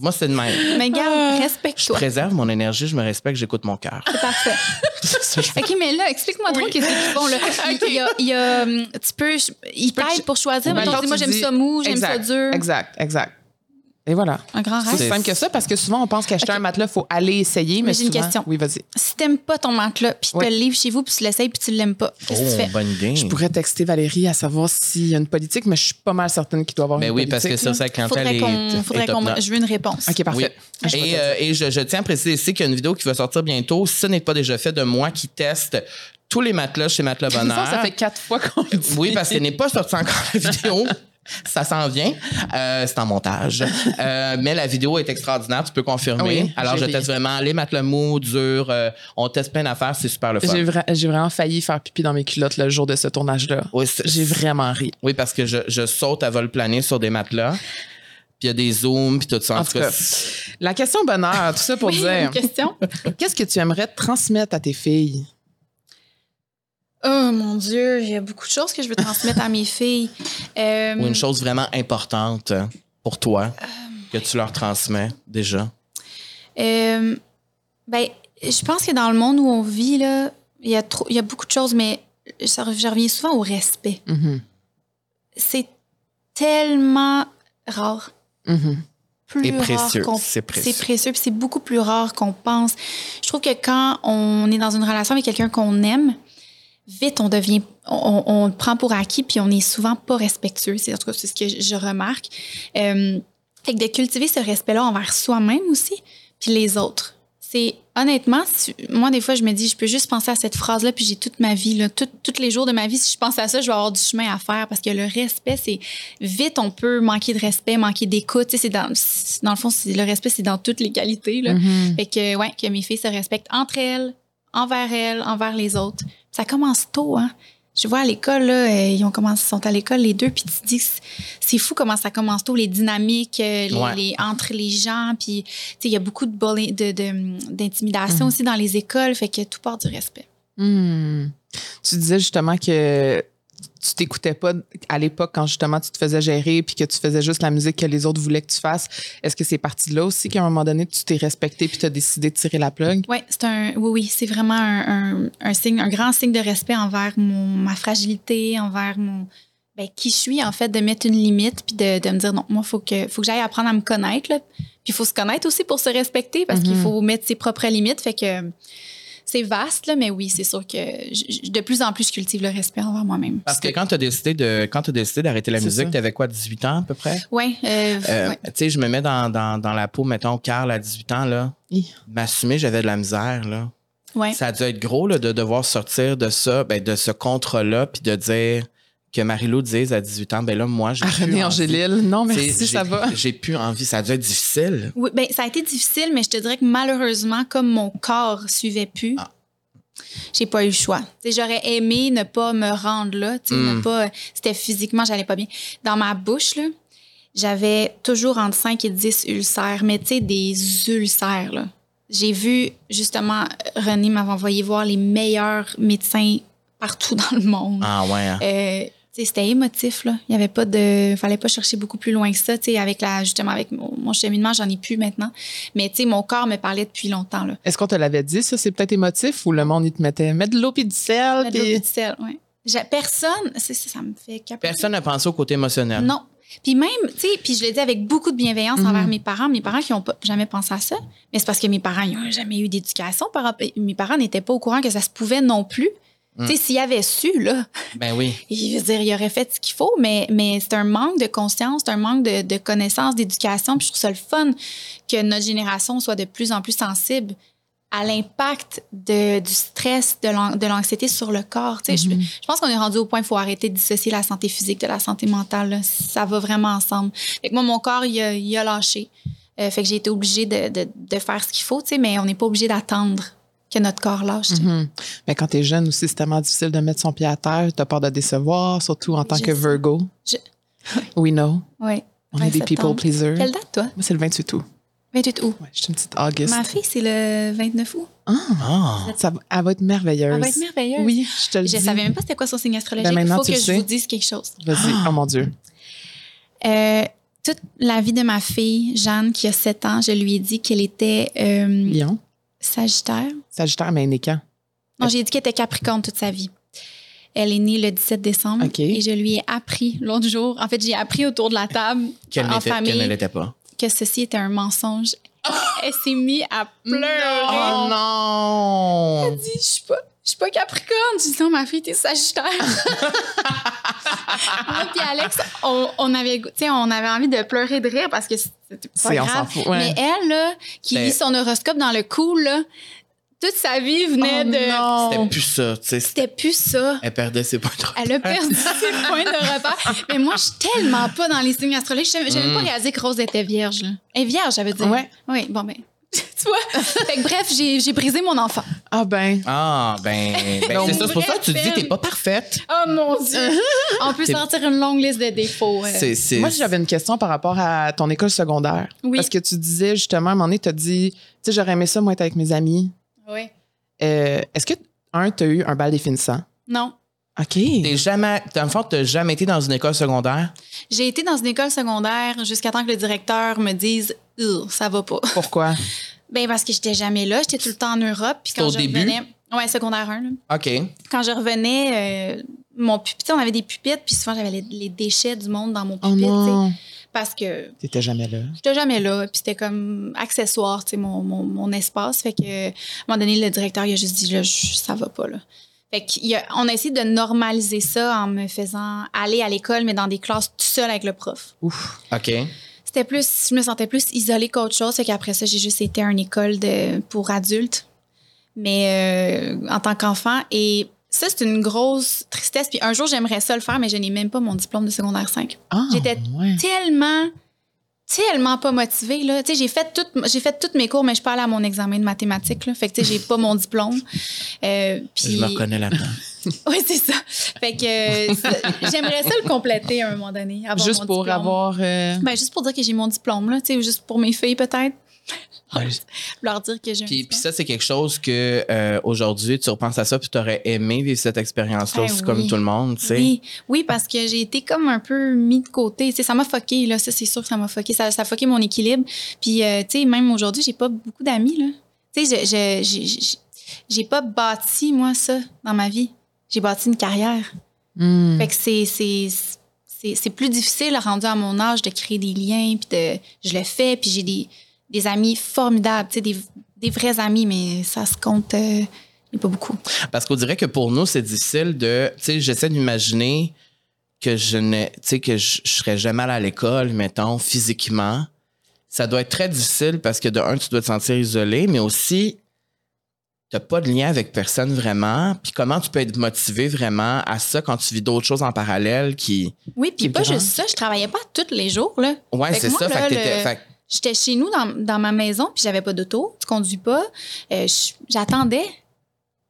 Moi, c'est de même. Mais Ah. garde, Je respecte-toi. préserve mon énergie, je me respecte, j'écoute mon cœur. C'est parfait. Ça je. OK, mais là, explique-moi trop qu'est-ce qu'ils font, là. Il, il y a, il y a, hum, tu peux, ils t'aident pour choisir. Mettons, dis, moi, j'aime ça mou, j'aime ça dur. Exact, exact. Et voilà. Un grand C'est rêve. aussi simple que ça parce que souvent, on pense qu'acheter Ok. un matelas, il faut aller essayer. Mais j'ai une question. Oui, vas-y. Si t'aimes pas ton matelas, puis tu Oui. te le livres chez vous, puis tu l'essayes, puis tu l'aimes pas, qu'est-ce que tu Oh, fais? bonne idée. Je pourrais texter Valérie à savoir s'il y a une politique, mais je suis pas mal certaine qu'il doit y avoir Mais une Ben oui, politique. parce que ça, là. sa clientèle Faudrait est, qu'on, est faudrait qu'on, notch. je veux une réponse. OK, parfait. Oui. Et, euh, et je, je tiens à préciser ici qu'il y a une vidéo qui va sortir bientôt. Si ce n'est pas déjà fait de moi qui teste tous les matelas chez Matelas Ça, Bonheur. ça fait quatre fois qu'on le dit. Oui, parce qu'elle n'est pas sortie encore la vidéo. Ça s'en vient. Euh, c'est en montage. Euh, mais la vidéo est extraordinaire, tu peux confirmer. Oui, Alors, je teste vraiment les matelas mous, durs. euh, on teste plein d'affaires, c'est super le fun. J'ai vra- j'ai vraiment failli faire pipi dans mes culottes le jour de ce tournage-là. Oui, J'ai vraiment ri. Oui, parce que je, je saute à vol plané sur des matelas. Puis il y a des zooms, puis tout ça. En, En tout tout cas, cas, la question bonheur, tout ça pour Oui, dire, une question. qu'est-ce que tu aimerais transmettre à tes filles? Oh mon Dieu, il y a beaucoup de choses que je veux transmettre à mes filles. Euh, ou une chose vraiment importante pour toi que tu leur transmets déjà? euh, ben, je pense que dans le monde où on vit, là, il y a, trop, il y a beaucoup de choses, mais ça, je reviens souvent au respect. Mhm. C'est tellement rare. Mhm. Plus précieux, c'est précieux. C'est précieux, puis c'est beaucoup plus rare qu'on pense. Je trouve que quand on est dans une relation avec quelqu'un qu'on aime, vite on devient, on, on le prend pour acquis, puis on est souvent pas respectueux. C'est en tout cas c'est ce que je, remarque. Euh, fait que de cultiver ce respect-là envers soi-même aussi, puis les autres. C'est honnêtement, moi des fois je me dis, je peux juste penser à cette phrase-là, puis j'ai toute ma vie, là, tout- tous les jours de ma vie, si je pense à ça, je vais avoir du chemin à faire parce que le respect, c'est vite on peut manquer de respect, manquer d'écoute. C'est dans, dans le fond, le respect c'est dans toutes les qualités. Là. Mhm. Fait que ouais, que mes filles se respectent entre elles, envers elle, envers les autres. Ça commence tôt, hein. Je vois à l'école, là, euh, ils ont commencé, sont à l'école les deux, puis tu te dis c'est- fou comment ça commence tôt, les dynamiques euh, les, Ouais. les- entre les gens, puis tu sais, il y a beaucoup de bullying- de- de- d'intimidation Mhm. aussi dans les écoles, fait que tout part du respect. Hmm. Tu disais justement que tu t'écoutais pas à l'époque quand justement tu te faisais gérer puis que tu faisais juste la musique que les autres voulaient que tu fasses. Est-ce que c'est parti de là aussi qu'à un moment donné tu t'es respecté puis tu as décidé de tirer la plug? Oui, c'est un, oui, oui, c'est vraiment un, un- un signe, un grand signe de respect envers mon, ma fragilité, envers mon, ben, qui je suis, en fait, de mettre une limite, puis de, de me dire, non, moi, il faut que, faut que j'aille apprendre à me connaître, là. Puis il faut se connaître aussi pour se respecter, parce qu'il Mhm. faut mettre ses propres limites. Fait que c'est vaste, là, mais oui, c'est sûr que je- de plus en plus, je cultive le respect envers moi-même. Parce que quand tu as décidé de quand tu décidé d'arrêter la musique, tu avais quoi 18 ans à peu près? Oui, euh, Euh, ouais. Tu sais, je me mets dans, dans, dans la peau, mettons, Carl à 18 ans, là. M'assumer, j'avais de la misère, là. ouais. Ça a dû être gros, là, de devoir sortir de ça, ben, de ce contrat-là, puis de dire que Marie-Lou dise à 18 ans, ben là, moi, j'ai À plus René envie. Angélil, non merci, ça va. J'ai plus envie. Ça a dû être difficile. Oui, ben, ça a été difficile, mais je te dirais que malheureusement, comme mon corps suivait plus, Ah. j'ai pas eu le choix. Tu sais, J'aurais aimé ne pas me rendre là. tu sais, Mm. ne pas, c'était physiquement, j'allais pas bien. Dans ma bouche, là, j'avais toujours entre 5 et 10 ulcères, mais tu sais, des ulcères. là. J'ai vu, justement, René m'avait envoyé voir les meilleurs médecins partout dans le monde. Ah ouais. hein. Euh, c'était émotif là. Il y avait pas de, fallait pas chercher beaucoup plus loin que ça. Tu sais, avec la, justement avec mon, mon cheminement, j'en ai plus maintenant. Mais tu sais, mon corps me parlait depuis longtemps là. Est-ce qu'on te l'avait dit ça? C'est peut-être émotif ou le monde il te mettait mettre de l'eau puis du sel Mettre de l'eau du sel, ouais. J'ai- Personne, c'est ça, ça me fait capoter. Personne n'a pensé au côté émotionnel. Non. Puis même, tu sais, puis je le dis avec beaucoup de bienveillance Mhm. envers mes parents, mes parents qui n'ont jamais pensé à ça, mais c'est parce que mes parents n'ont jamais eu d'éducation. Mes parents n'étaient pas au courant que ça se pouvait non plus. Mm. S'ils avaient su, là, Ben oui. il veut dire, il aurait fait ce qu'il faut, mais, mais c'est un manque de conscience, c'est un manque de, de connaissance, d'éducation. Puis je trouve ça le fun que notre génération soit de plus en plus sensible à l'impact de- du stress, de l'an- de l'anxiété sur le corps. Tu sais, je- je, pense qu'on est rendu au point où il faut arrêter de dissocier la santé physique de la santé mentale. là. Ça va vraiment ensemble. Fait que moi, mon corps, il a, il a lâché. Euh, fait que j'ai été obligée de, de- de faire ce qu'il faut, tu sais, mais on n'est pas obligé d'attendre que notre corps lâche. tu. Mhm. Mais quand t'es jeune aussi, c'est tellement difficile de mettre son pied à terre. T'as peur de décevoir, surtout en tant Je que sais. Virgo. Je- We know. Ouais. On est des people pleasers. Quelle date, toi? Moi, c'est le 28 août. 28 août. Ouais, je suis une petite August. Ma fille, c'est le 29 août. Ah, Ah. ça elle va être merveilleuse. Elle va être merveilleuse. Oui, je te le Je dis. savais même pas c'était quoi son signe astrologique. Ben, Il maintenant, faut tu que je sais. vous dise quelque chose. Vas-y. Oh mon Dieu. Euh, toute la vie de ma fille, Jeanne, qui a 7 ans, je lui ai dit qu'elle était euh, Lion. Sagittaire. Sagittaire, mais né quand? Non, j'ai dit qu'elle était Capricorne toute sa vie. Elle est née le 17 décembre OK. et je lui ai appris l'autre jour. En fait, j'ai appris autour de la table Qu'elle en n'était- famille qu'elle l'était pas. que ceci était un mensonge. Elle s'est mise à pleurer. Oh non! Elle dit, je suis pas, je suis pas Capricorne. Je dis, non, ma fille, t'es Sagittaire. Moi puis Alex, on, on avait, tu sais, on avait envie de pleurer de rire parce que c'était pas C'est- on s'en grave. fout, ouais. Mais elle, là, qui lit son horoscope dans le cool, là, toute sa vie venait Oh de... non. C'était plus ça, tu sais. C'était plus ça. Elle perdait ses points de Elle a perdu ses points de repère. Mais moi, je suis tellement pas dans les signes astrologiques. Je n'avais même pas Mm. réalisé que Rose était vierge. Là. Elle est vierge, veut dire. Ouais. Oui, bon, ben. tu vois? Fait que bref, j'ai brisé mon enfant. Ah ben. Ah, ben, ben c'est ça. C'est pour ça que tu te dis t'es pas parfaite. Oh mon Dieu! On peut sortir une longue liste de défauts. C'est, c'est... Moi, j'avais une question par rapport à ton école secondaire. Oui. Parce que tu disais justement, à un moment donné, tu as dit, tu sais, j'aurais aimé ça, moi, être avec mes amis. Oui. Euh, Est-ce que, un, tu as eu un bal définissant? Non. OK. T'es jamais, dans le fond, t'as jamais été dans une école secondaire? J'ai été dans une école secondaire jusqu'à temps que le directeur me dise ça va pas. Pourquoi? Ben parce que j'étais jamais là, j'étais tout le temps en Europe. Puis quand au je début? revenais. Ouais, secondaire 1. là. OK. Quand je revenais, euh, mon pupitre, on avait des pupitres, puis souvent j'avais les, les déchets du monde dans mon Oh pupitre. parce que T'étais jamais là. j'étais jamais là, puis c'était comme accessoire, tu sais, mon, mon, mon espace. Fait que, à un moment donné, le directeur, il a juste dit, là, je- ça va pas, là. Fait qu'on a essayé de normaliser ça en me faisant aller à l'école, mais dans des classes tout seul avec le prof. Ouf. OK. C'était plus, je me sentais plus isolée qu'autre chose. Fait qu'après ça, j'ai juste été à une école de, pour adultes, mais euh, en tant qu'enfant. Et ça, c'est une grosse tristesse. Puis un jour, j'aimerais ça le faire, mais je n'ai même pas mon diplôme de secondaire 5. Ah, J'étais ouais. Tellement tellement pas motivée. Là. J'ai fait, tout, j'ai fait tous mes cours, mais je parle à mon examen de mathématiques. Là. Fait que tu sais, j'ai pas mon diplôme. Euh, puis... Je me reconnais là-dedans. oui, c'est ça. Fait que euh, j'aimerais ça le compléter à un moment donné. avoir Juste mon pour diplôme. avoir. euh, Ben, juste pour dire que j'ai mon diplôme, là, tu sais, juste pour mes filles, peut-être. Ouais. Leur dire que j'ai Puis, ça, c'est quelque chose que euh, aujourd'hui, tu repenses à ça, puis tu aurais aimé vivre cette expérience-là Ben oui. comme tout le monde, tu sais. Oui, oui, parce que j'ai été comme un peu mis de côté. Tu sais, ça m'a fucké, là. Ça, c'est sûr que ça m'a fucké. Ça, ça a fucké mon équilibre. Puis, euh, tu sais, même aujourd'hui, j'ai pas beaucoup d'amis, là. Tu sais, j'ai pas bâti, moi, ça, dans ma vie. J'ai bâti une carrière. hmm. Fait que c'est, c'est, c'est, c'est plus difficile, rendu à mon âge, de créer des liens. Puis de, je le fais, puis j'ai des, des amis formidables, tu sais, des, des vrais amis, mais ça se compte euh, pas beaucoup. Parce qu'on dirait que pour nous, c'est difficile de. Tu sais, j'essaie d'imaginer que je ne. Tu sais, que je, je serais jamais allé à l'école, mettons, physiquement. Ça doit être très difficile parce que de un, tu dois te sentir isolé, mais aussi, t'as pas de lien avec personne vraiment. Puis comment tu peux être motivé vraiment à ça quand tu vis d'autres choses en parallèle qui. Oui, puis pas juste ça, je travaillais pas tous les jours, là. Ouais, c'est ça. là, fait que le- fait J'étais chez nous dans, dans ma maison, puis j'avais pas d'auto, tu conduis pas. Euh, J'attendais.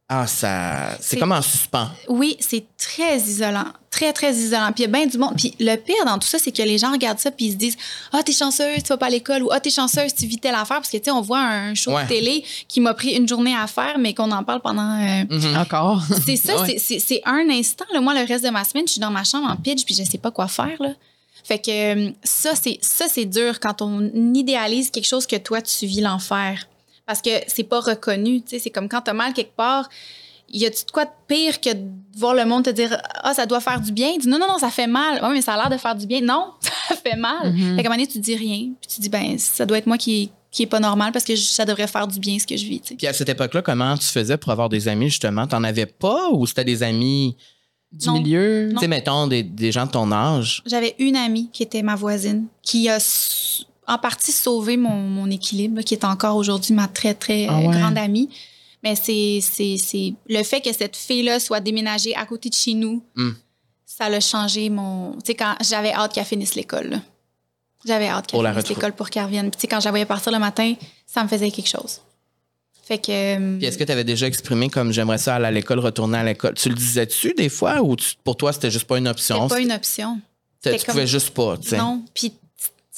Ah, ça. C'est comme en suspens. Oui, c'est très isolant, très, très isolant. Puis il y a bien du monde. Puis le pire dans tout ça, c'est que les gens regardent ça puis ils se disent « Ah, t'es chanceuse, tu vas pas à l'école » ou « Ah, t'es chanceuse, tu vis telle affaire. » Parce que, tu sais, on voit un show Ouais. de télé qui m'a pris une journée à faire, mais qu'on en parle pendant... euh, Mhm. Encore. C'est ça, Ouais. c'est- c'est c'est un instant. Là. Moi, le reste de ma semaine, je suis dans ma chambre en pitch puis je sais pas quoi faire. Là. Fait que euh, ça, c'est ça, c'est dur quand on idéalise quelque chose que toi, tu vis l'enfer. Parce que c'est pas reconnu. C'est comme quand t'as mal quelque part. Y a-tu de quoi de pire que de voir le monde te dire Ah, ça doit faire du bien? Dis non, non, non, ça fait mal. Ouais, mais ça a l'air de faire du bien. Non, ça fait mal. Fait qu'à un moment donné, tu dis rien. Puis tu dis Ben, ça doit être moi qui, qui est pas normal parce que je- ça devrait faire du bien ce que je vis. tu sais. Puis à cette époque-là, comment tu faisais pour avoir des amis, justement? T'en avais pas ou c'était des amis, Du Non. milieu? tu sais, mettons, des, des gens de ton âge? J'avais une amie qui était ma voisine, qui a en partie sauvé mon, mon équilibre, là, qui est encore aujourd'hui ma très, très Ah ouais. grande amie. Mais c'est, c'est, c'est le fait que cette fille-là soit déménagée à côté de chez nous, Hmm. ça l'a changé mon. Tu sais, quand j'avais hâte qu'elle finisse l'école. là. J'avais hâte qu'elle finisse l'école pour qu'elle revienne. Puis, tu sais, quand je la voyais partir le matin, ça me faisait quelque chose. Fait que. Puis est-ce que tu avais déjà exprimé comme j'aimerais ça aller à l'école, retourner à l'école? Tu le disais-tu des fois ou tu- pour toi, c'était juste pas une option? c'était pas une option. Tu comme- pouvais juste pas, tu sais? Non. Puis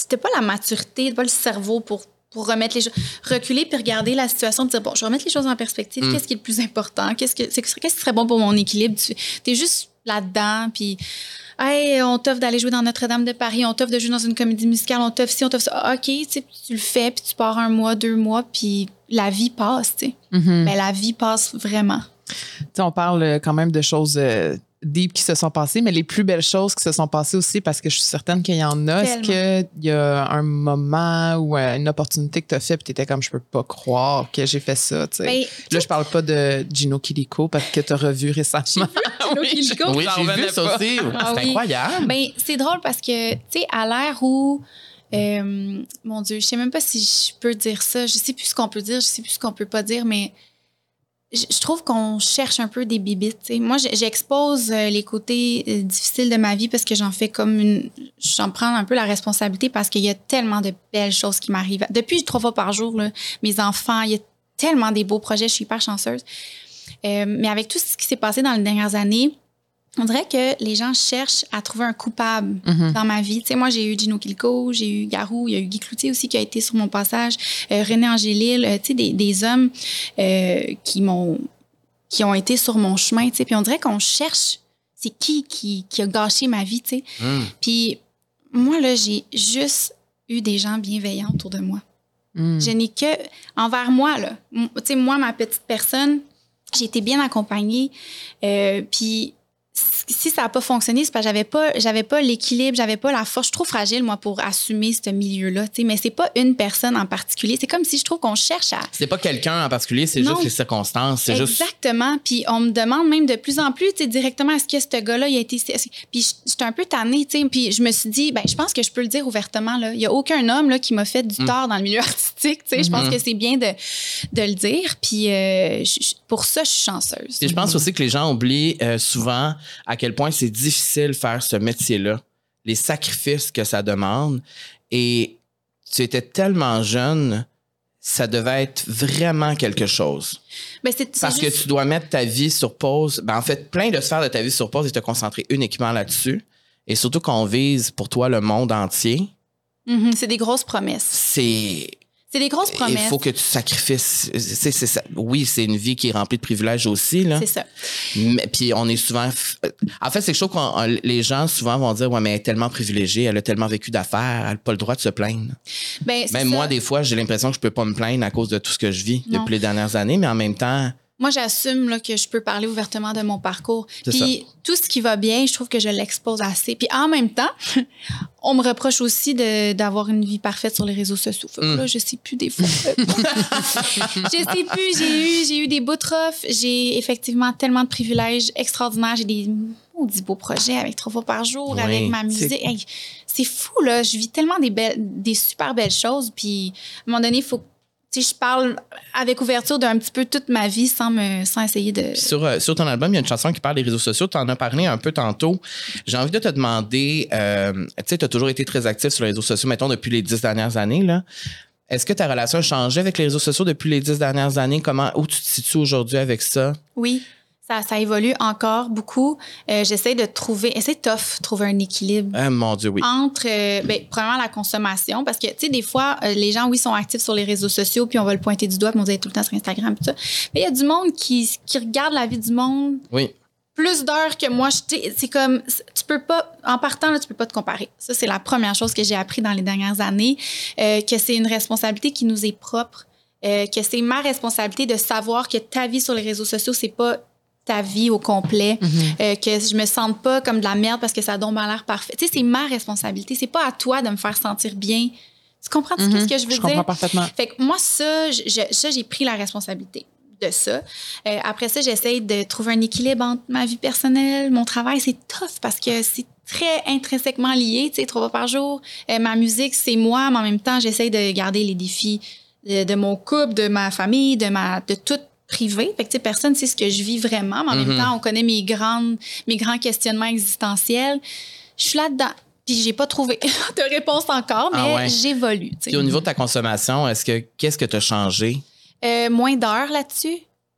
c'était pas la maturité, pas le cerveau pour, pour remettre les choses. Reculer puis regarder la situation, dire bon, je vais remettre les choses en perspective. Mm. Qu'est-ce qui est le plus important? Qu'est-ce, que, qu'est-ce qui serait bon pour mon équilibre? Tu es juste là-dedans, puis. Hey, on t'offre d'aller jouer dans Notre-Dame de Paris, on t'offre de jouer dans une comédie musicale, on t'offre ci, on t'offre ça. Ah, OK, tu sais, tu le fais, puis tu pars un mois, deux mois, puis la vie passe, tu sais. Mhm. Mais la vie passe vraiment. Tu sais, on parle euh, quand même de choses euh, deep qui se sont passées, mais les plus belles choses qui se sont passées aussi, parce que je suis certaine qu'il y en a. Est-ce qu'il y a un moment ou euh, une opportunité que tu as fait, puis tu étais comme, je peux pas croire que j'ai fait ça, tu sais? Ben, Là, je parle pas de Gino Kiliko, parce que tu as revu récemment. Gino. Oui, J'en j'ai vu ça pas. aussi. Ah c'est oui. incroyable. Ben, c'est drôle parce que, tu sais, à l'ère où. euh, mon Dieu, je sais même pas si je peux dire ça. Je sais plus ce qu'on peut dire, je sais plus ce qu'on peut pas dire, mais je, trouve qu'on cherche un peu des bibites. Moi, j'expose euh, les côtés euh, difficiles de ma vie parce que j'en fais comme une. J'en prends un peu la responsabilité parce qu'il y a tellement de belles choses qui m'arrivent. Depuis trois fois par jour, là, mes enfants, il y a tellement des beaux projets, je suis hyper chanceuse. Euh, mais avec tout ce qui s'est passé dans les dernières années, on dirait que les gens cherchent à trouver un coupable Mhm. dans ma vie. Tu sais, moi, j'ai eu Gino Kilko, j'ai eu Garou, il y a eu Guy Cloutier aussi qui a été sur mon passage, euh, René Angélil, euh, tu sais, des, des hommes euh, qui m'ont qui ont été sur mon chemin, tu sais. Puis on dirait qu'on cherche, c'est qui, qui qui a gâché ma vie, tu sais. Hum. Puis moi, là, j'ai juste eu des gens bienveillants autour de moi. Mm. Je n'ai que envers moi là. Tu sais moi ma petite personne, j'ai été bien accompagnée. Euh, puis si ça n'a pas fonctionné, c'est parce que j'avais pas j'avais pas l'équilibre, j'avais pas la force. Je suis trop fragile moi pour assumer ce milieu-là. Mais c'est pas une personne en particulier. C'est comme si je trouve qu'on cherche à C'est pas quelqu'un en particulier, c'est juste les circonstances. C'est juste. Exactement. Puis on me demande même de plus en plus, directement, est-ce que ce gars-là, il a été. Puis j'étais un peu tannée, tu sais. Puis je me suis dit, ben, je pense que je peux le dire ouvertement, là. Il n'y a aucun homme, là, qui m'a fait du Mm. tort dans le milieu artistique, sais. Je pense Mhm. que c'est bien de, de le dire. Puis euh, pour ça, je suis chanceuse. Je pense aussi que les gens oublient euh, souvent à quel point c'est difficile faire ce métier-là, les sacrifices que ça demande. Et tu étais tellement jeune, ça devait être vraiment quelque chose. Ben, c'est, Parce juste- que tu dois mettre ta vie sur pause. Ben, en fait, plein de sphères de ta vie sur pause et te concentrer uniquement là-dessus. Et surtout qu'on vise pour toi le monde entier, Mhm, c'est des grosses promesses. c'est. C'est des grosses Il promesses. faut que tu c'est- c'est ça. Oui, c'est une vie qui est remplie de privilèges aussi. Là. C'est ça. Mais, puis on est souvent. f- En fait, c'est je trouve que les gens souvent vont dire Ouais, mais elle est tellement privilégiée, elle a tellement vécu d'affaires, elle n'a pas le droit de se plaindre. Ben, Même ça. moi, des fois, j'ai l'impression que je peux pas me plaindre à cause de tout ce que je vis Non. depuis les dernières années, mais en même temps, Moi, j'assume là, que je peux parler ouvertement de mon parcours. C'est Puis tout ce qui va bien, je trouve que je l'expose assez. Puis en même temps, on me reproche aussi de- d'avoir une vie parfaite sur les réseaux sociaux. Fait que Mm. là, je sais plus des fois. je sais plus. J'ai eu, j'ai eu des rough. J'ai effectivement tellement de privilèges extraordinaires. J'ai des maudits beaux projets avec trois fois par jour, Oui, avec ma c'est- musique. Hey, c'est fou, là. Je vis tellement des, belles, des super belles choses. Puis à un moment donné, il faut sais, je parle avec ouverture d'un petit peu toute ma vie sans me sans essayer de. Sur, euh, sur ton album, il y a une chanson qui parle des réseaux sociaux. Tu en as parlé un peu tantôt. J'ai envie de te demander, euh, tu sais, tu as toujours été très actif sur les réseaux sociaux, mettons, depuis les dix dernières années. là. Est-ce que ta relation a changé avec les réseaux sociaux depuis les dix dernières années? Comment, où tu te situes aujourd'hui avec ça? Oui, ça, ça évolue encore beaucoup. Euh, J'essaie de trouver, et c'est tough, trouver un équilibre. Ah, mon Dieu, oui. Entre, euh, ben, premièrement, la consommation, parce que, tu sais, des fois, euh, les gens, oui, sont actifs sur les réseaux sociaux, puis on va le pointer du doigt, puis on dire tout le temps sur Instagram, tout ça. Mais il y a du monde qui, qui regarde la vie du monde Oui. plus d'heures que moi. je- tu sais, C'est comme, tu peux pas, en partant, là, tu peux pas te comparer. Ça, c'est la première chose que j'ai appris dans les dernières années, euh, que c'est une responsabilité qui nous est propre, euh, que c'est ma responsabilité de savoir que ta vie sur les réseaux sociaux, c'est pas ta vie au complet, euh, que je me sente pas comme de la merde parce que ça donne l'air parfait. Tu sais, c'est ma responsabilité. C'est pas à toi de me faire sentir bien. Tu comprends ce que je veux Je dire? comprends parfaitement. Fait que moi, ça, je- je- j'ai pris la responsabilité de ça. Euh, après ça, j'essaie de trouver un équilibre entre ma vie personnelle, mon travail. C'est tough parce que c'est très intrinsèquement lié, tu sais, trois fois par jour. Euh, ma musique, c'est moi, mais en même temps, j'essaie de garder les défis de, de mon couple, de ma famille, de ma, de tout privé. Fait que, personne sait ce que je vis vraiment, mais en Mhm. même temps, on connaît mes grandes, mes grands questionnements existentiels. Je suis là-dedans. Puis j'ai pas trouvé de réponse encore, mais Ah ouais. j'évolue. au niveau de ta consommation, est-ce que qu'est-ce que tu as changé? Euh, moins d'heures là-dessus.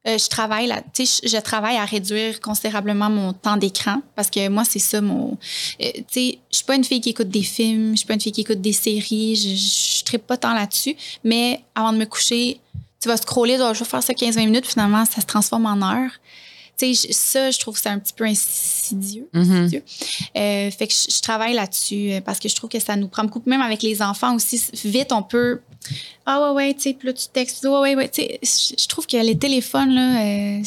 Euh, je travaille là, je, je travaille à réduire considérablement mon temps d'écran parce que moi c'est ça mon, euh, tu sais, je suis pas une fille qui écoute des films, je suis pas une fille qui écoute des séries, je, je, je pas tant là-dessus. Mais avant de me coucher, tu vas scroller, oh, je vais faire ça 15-20 minutes, finalement ça se transforme en heures. Tu sais, ça, je trouve que c'est un petit peu insidieux. Mhm. insidieux. Euh, fait que je, je travaille là-dessus euh, parce que je trouve que ça nous prend beaucoup. Même avec les enfants aussi, vite, on peut. Ah ouais, ouais, tu sais, puis là, tu textes. Ouais, ouais, ouais. Tu sais, je je trouve que les téléphones, là, euh,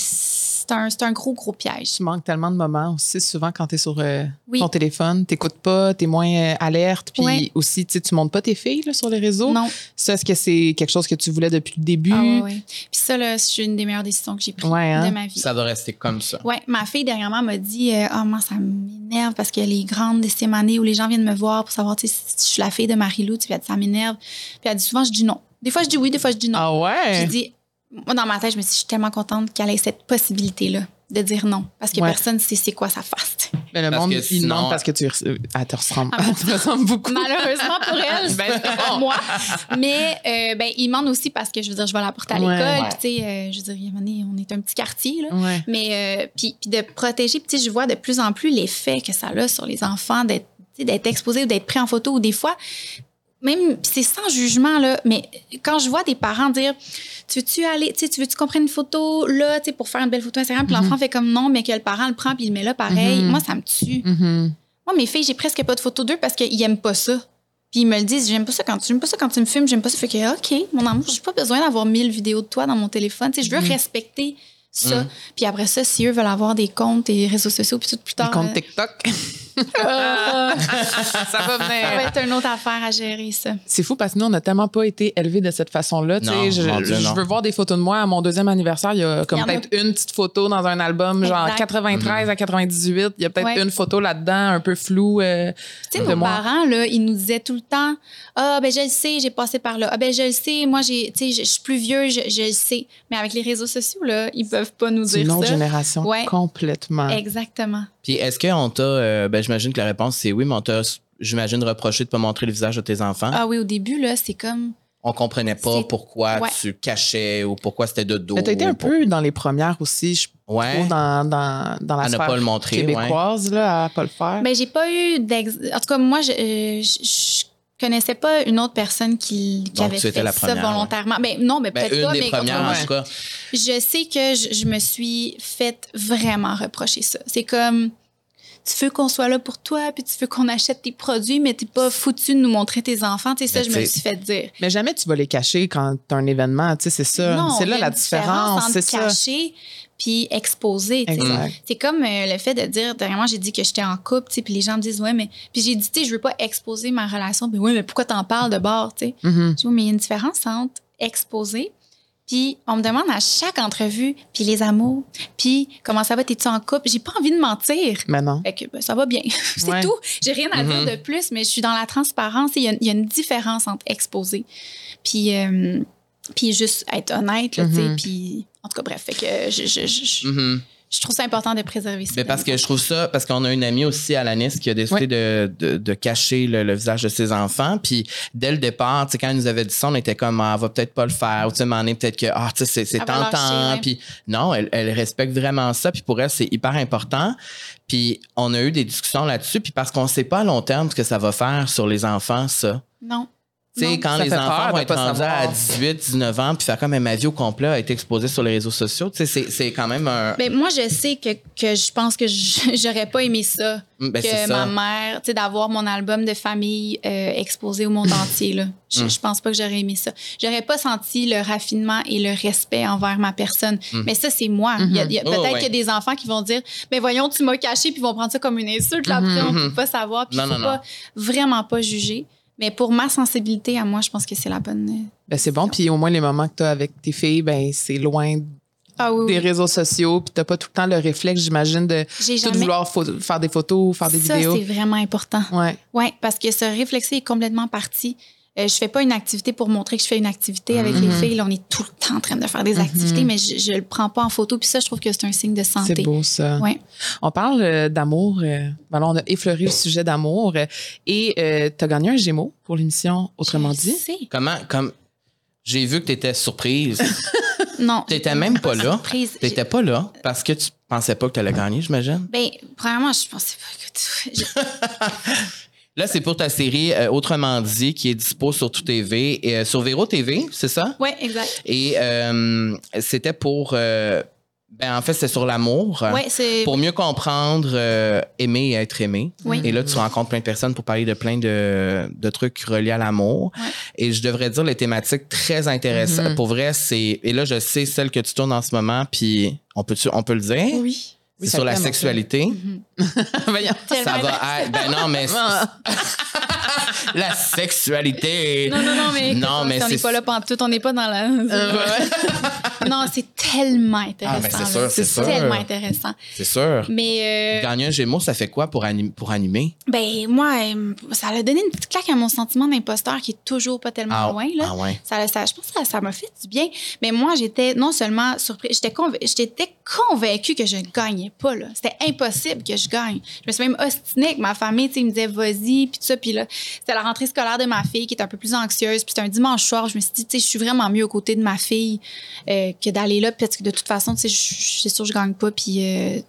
c'est un, c'est un gros, gros piège. Tu manques tellement de moments aussi, souvent quand tu es sur euh, Oui. ton téléphone, tu pas, tu es moins euh, alerte, puis Ouais. aussi, tu tu montes pas tes filles là, sur les réseaux. Non. Ça, est-ce que c'est quelque chose que tu voulais depuis le début? Ah ouais. Puis ça, là, c'est une des meilleures décisions que j'ai prises Ouais, hein? de ma vie. Ça doit rester comme ça. Ouais, ma fille dernièrement m'a dit euh, Ah, moi, ça m'énerve parce que les grandes décisions années où les gens viennent me voir pour savoir tu sais, si je suis la fille de Marie-Lou, tu sais, puis elle dit, ça m'énerve. Puis elle dit souvent, je dis non. Des fois, je dis oui, des fois, je dis non. Ah ouais? J'ai dit, moi, dans ma tête, je me suis dit, je suis tellement contente qu'elle ait cette possibilité-là de dire non. Parce que Ouais. personne ne sait c'est quoi sa face. Mais le Parce monde, il sinon- demande parce que tu res- elle te ressemble. Ah? Elle te ressemble beaucoup. Malheureusement pour elle, Ben, pas bon. moi. Mais euh, ben, il demande aussi parce que, je veux dire, je vais la porter à Ouais. l'école. Ouais. Puis, tu sais, euh, je veux dire, il y a un moment donné, on est un petit quartier, là. Ouais. Mais euh, puis, puis de protéger, puis tu sais, je vois de plus en plus l'effet que ça a sur les enfants d'être tu sais, d'être exposés ou d'être pris en photo ou des fois même c'est sans jugement là, mais quand je vois des parents dire tu veux-tu aller tu sais tu veux-tu qu'on prenne une photo là, tu sais pour faire une belle photo Instagram, puis l'enfant fait comme non mais que le parent le prend puis il le met là pareil. Mhm. Moi ça me tue. Mhm. Moi mes filles, j'ai presque pas de photos d'eux parce qu'ils aiment pas ça. Puis ils me le disent, j'aime pas ça quand tu pas ça quand tu me filmes, j'aime pas ça fait que OK, mon amour, j'ai pas besoin d'avoir 1000 vidéos de toi dans mon téléphone, tu sais, je veux respecter ça. Mhm. Puis après ça, si eux veulent avoir des comptes et réseaux sociaux puis tout plus tard, comptes euh, TikTok. ça va ça être une autre affaire à gérer ça. C'est fou parce que nous, on n'a tellement pas été élevés de cette façon-là. Tu sais, Non, je, je veux voir des photos de moi à mon deuxième anniversaire. Il y a comme peut-être une petite photo dans un album, genre Exact. 93 à 98. Il y a peut-être Ouais. une photo là-dedans, un peu floue. euh, Tu sais, nos moi. parents, là, ils nous disaient tout le temps Ah, ben, je le sais, j'ai passé par là. Ah, ben, je le sais, moi, j'ai, tu sais, je suis plus vieux, je, je le sais. Mais avec les réseaux sociaux, là, ils peuvent pas nous C'est dire une autre ça. génération Ouais. complètement. Exactement. Puis est-ce qu'on t'a. euh, ben, j'imagine que la réponse c'est oui, mais on t'a j'imagine, reproché de pas montrer le visage de tes enfants? Ah oui, au début, là, c'est comme. On comprenait pas C'est- pourquoi Ouais. tu cachais ou pourquoi c'était de dos. Mais t'as été un pour- peu dans les premières aussi, je Ouais. trouve, dans, dans, dans la À ne sphère pas le montrer, québécoise, là, à pas le faire. Ben, j'ai pas eu d'ex. En tout cas, moi, je, euh, je, je connaissais pas une autre personne qui, qui Donc, avait fait la ça volontairement. Ben, non, mais Ben, peut-être pas, des mais premières, en ouais. tout cas. je sais que je, je me suis fait vraiment reprocher ça. C'est comme, tu veux qu'on soit là pour toi, puis tu veux qu'on achète tes produits, mais t'es pas foutu de nous montrer tes enfants. Tu sais, ça, je me suis fait dire. Mais jamais tu vas les cacher quand t'as un événement, tu sais, c'est ça. C'est là la différence, entre c'est ça. cacher puis exposer. C'est comme euh, le fait de dire, dernièrement, j'ai dit que j'étais en couple, tu sais, puis les gens me disent, ouais, mais. Puis j'ai dit, tu sais, je veux pas exposer ma relation. Mais ouais, mais pourquoi t'en parles de bord, tu sais? Dis, oui, mais il y a une différence entre exposer, puis on me demande à chaque entrevue, puis les amours, puis comment ça va, t'es-tu en couple? J'ai pas envie de mentir. Mais non. Fait que ben, ça va bien. c'est Ouais. tout. J'ai rien à dire de plus, mais je suis dans la transparence. Il y a, il y a une différence entre exposer puis, euh, puis juste être honnête, là, tu sais. Mhm. Puis, en tout cas, bref, fait que je, je, je, je- Mhm. Je trouve ça important de préserver ça. Mais parce que je trouve ça, parce qu'on a une amie aussi, Alanis, qui a décidé de, de, de cacher le, le visage de ses enfants. Puis dès le départ, quand elle nous avait dit ça, on était comme, ah, elle va peut-être pas le faire. Ou tu sais, peut-être que, ah, tu sais, c'est- tentant. Puis non, elle, elle respecte vraiment ça. Puis pour elle, c'est hyper important. Puis on a eu des discussions là-dessus. Puis parce qu'on sait pas à long terme ce que ça va faire sur les enfants, ça. Non. Tu sais, quand les enfants vont être rendus à savoir. 18, 19 ans, puis faire comme ma vie au complet a été exposée sur les réseaux sociaux, tu sais, c'est- quand même un. Ben, moi, je sais que, que je pense que j'aurais pas aimé ça. Ben, c'est que ça. ma mère, tu sais, d'avoir mon album de famille euh, exposé au monde entier, là. Je, Mm. je pense pas que j'aurais aimé ça. J'aurais pas senti le raffinement et le respect envers ma personne. Mais ça, c'est moi. A- Oh, Peut-être ouais. qu'il y a des enfants qui vont dire, ben voyons, tu m'as caché, puis ils vont prendre ça comme une insulte. Là, après, on Mhm. peut pas savoir, puis il faut non, pas, vraiment pas juger. Mais pour ma sensibilité à moi, je pense que c'est la bonne. euh, Ben, c'est bon. Puis au moins, les moments que tu as avec tes filles, ben, c'est loin Ah oui, des oui. réseaux sociaux. Puis tu pas tout le temps le réflexe, j'imagine, de tout jamais. vouloir faire des photos, faire des ça, vidéos. c'est vraiment important. Ouais. Oui, parce que ce réflexer est complètement parti. Euh, je fais pas une activité pour montrer que je fais une activité avec les Mhm. filles. Là, on est tout le temps en train de faire des activités, mais je, je le prends pas en photo. Puis ça, je trouve que c'est un signe de santé. C'est beau, ça. Ouais. On parle euh, d'amour. euh, on a effleuré le sujet d'amour. euh, et tu as gagné un Gémeaux pour l'émission Autrement Je dit. sais. Comment, comme. J'ai vu que tu étais surprise. Non. T'étais même pas là. Surprise. T'étais pas là parce que tu pensais pas que tu allais gagner, j'imagine. Ben, premièrement, je pensais pas que tu. je- Là, c'est pour ta série euh, Autrement dit qui est dispo sur tout TV et euh, sur Véro TV, c'est ça? Ouais, exact. Et euh, c'était pour. euh, ben, en fait, c'est sur l'amour. Ouais, c'est. Pour mieux comprendre, aimer et être aimé. Oui. Et là, tu rencontres plein de personnes pour parler de plein de, de trucs reliés à l'amour. Ouais. Et je devrais dire les thématiques très intéressantes. Mhm. Pour vrai, c'est. Et là, je sais celle que tu tournes en ce moment, puis on peut, on peut le dire? Oui. C'est sur la sexualité. Voyons. Ça va être. Ben non, mais. la sexualité. Non, non, non, mais. Non, mais on n'est pas là pantoute, on n'est pas dans la. Euh, non, c'est tellement intéressant. Ah, ben, c'est sûr, c'est sûr. tellement intéressant. C'est sûr. Mais. euh, Gagner un Gémeaux, ça fait quoi pour, anim- pour animer? Ben, moi, euh, ça a donné une petite claque à mon sentiment d'imposteur qui est toujours pas tellement Ah, loin. Là. ah ouais. Ça, ça- je pense que ça- ça m'a fait du bien. Mais moi, j'étais non seulement surprise, j'étais conv- convaincue que je ne pas. là. C'était impossible que je gagne. Je me suis même ostinée avec ma famille. Ils me disaient, vas-y, puis tout ça. Puis là, c'était la rentrée scolaire de ma fille qui est un peu plus anxieuse. Puis c'était un dimanche soir. Je me suis dit, tu sais, je suis vraiment mieux aux côtés de ma fille euh, que d'aller là. Parce que de toute façon, tu sais, je je- c'est sûr que je gagne pas. Puis. euh,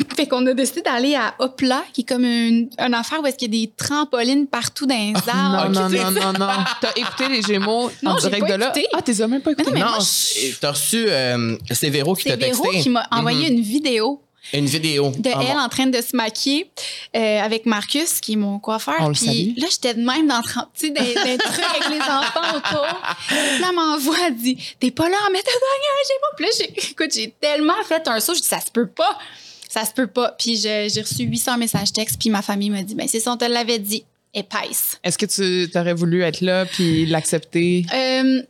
fait qu'on a décidé d'aller à Hopla, qui est comme une, une affaire où est-ce qu'il y a des trampolines partout dans les arbres. Non, non, non, non, non. T'as écouté les Gémeaux en direct pas de là? Ah, t'es même pas écouté? non, mais non, moi, je- c'est- t'as reçu. euh, c'est Véro qui C'est t'a Véro texté. qui m'a envoyé Mhm. une vidéo Une vidéo. de Ah, elle bon. en train de se maquiller euh, avec Marcus, qui est mon coiffeur. On le Puis là, j'étais de même dans tu sais, des, des trucs avec les enfants autour. Puis là, elle m'envoie, elle dit T'es pas là, mais t'as gagné un Gémeaux. Puis là, j'ai- écoute, j'ai tellement fait un saut, je dis Ça se peut pas. Ça se peut pas. Puis j'ai reçu 800 messages textes, puis ma famille m'a dit Ben, c'est ça, on te l'avait dit. Épaisse. Est-ce que tu aurais voulu être là puis l'accepter? Euh,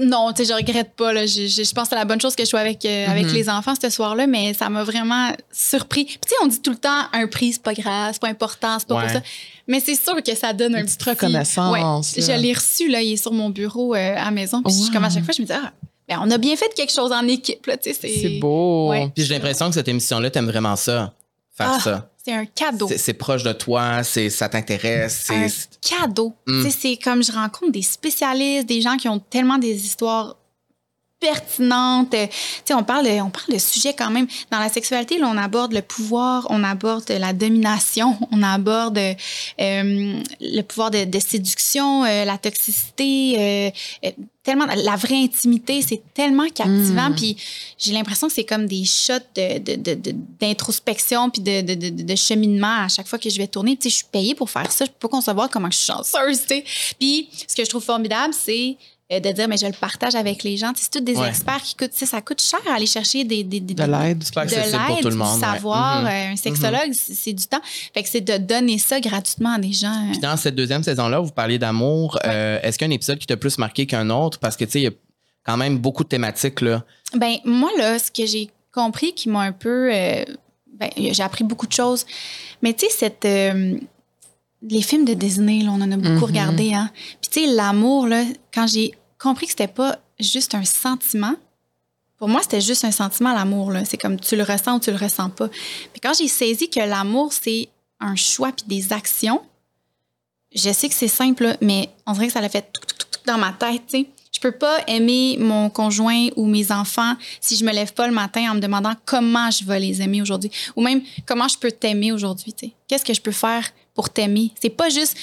non, tu sais, je regrette pas. Là. Je, je- je pense que c'est la bonne chose que je sois avec, euh, avec Mhm. les enfants ce soir-là, mais ça m'a vraiment surpris. Puis, tu sais, on dit tout le temps un prix, c'est pas grave, c'est pas important, c'est pas Ouais. pour ça. Mais c'est sûr que ça donne un Une petit- reconnaissance, Ouais. Je l'ai reçu, là, il est sur mon bureau euh, à la maison. Puis, je Wow. comme à chaque fois, je me dis, ah, ben, on a bien fait quelque chose en équipe, là, tu sais. C'est beau. Ouais. Puis j'ai l'impression que cette émission-là, t'aimes vraiment ça. Faire Ah, ça. C'est un cadeau. C'est- proche de toi, c'est ça t'intéresse. un c'est- cadeau. Mm. Tu sais, C'est comme je rencontre des spécialistes, des gens qui ont tellement des histoires pertinentes. Euh, Tu sais, on parle, de, on parle de sujets quand même. Dans la sexualité, là, on aborde le pouvoir, on aborde la domination, on aborde euh, le pouvoir de, de séduction, euh, la toxicité, euh, euh, tellement la vraie intimité, c'est tellement captivant. Mm. Puis j'ai l'impression que c'est comme des shots de, de- de- de- d'introspection puis de, de, de- de cheminement à chaque fois que je vais tourner. Tu sais, je suis payée pour faire ça. Je peux pas concevoir comment je suis chanceuse. tu sais. Puis ce que je trouve formidable, c'est de dire mais je le partage avec les gens. Tu sais, C'est tous des Ouais. experts qui coûtent. Ça coûte cher à aller chercher des, des, des- De l'aide. De l'aide, tout le monde. ouais. savoir. Mhm. Euh, Un sexologue, c'est c'est du temps. Fait que c'est de donner ça gratuitement à des gens. Puis dans cette deuxième saison-là, vous parliez d'amour. euh, Est-ce qu'il y a un épisode qui t'a plus marqué qu'un autre? Parce que, tu sais, il y a quand même beaucoup de thématiques, là. Ben moi là, ce que j'ai compris qui m'a un peu, euh, ben, j'ai appris beaucoup de choses. Mais tu sais cette, euh, les films de Disney, là, on en a beaucoup Mhm. regardé, hein. Puis tu sais l'amour quand j'ai compris que c'était pas juste un sentiment. Pour moi, c'était juste un sentiment, l'amour. C'est comme tu le ressens ou tu le ressens pas. Puis quand j'ai saisi que l'amour, c'est un choix puis des actions, je sais que c'est simple, là, mais on dirait que ça l'a fait tout, tout, tout, tout dans ma tête. tu sais. Je peux pas aimer mon conjoint ou mes enfants si je me lève pas le matin en me demandant comment je vais les aimer aujourd'hui. Ou même comment je peux t'aimer aujourd'hui. Qu'est-ce que je peux faire pour t'aimer? C'est pas juste.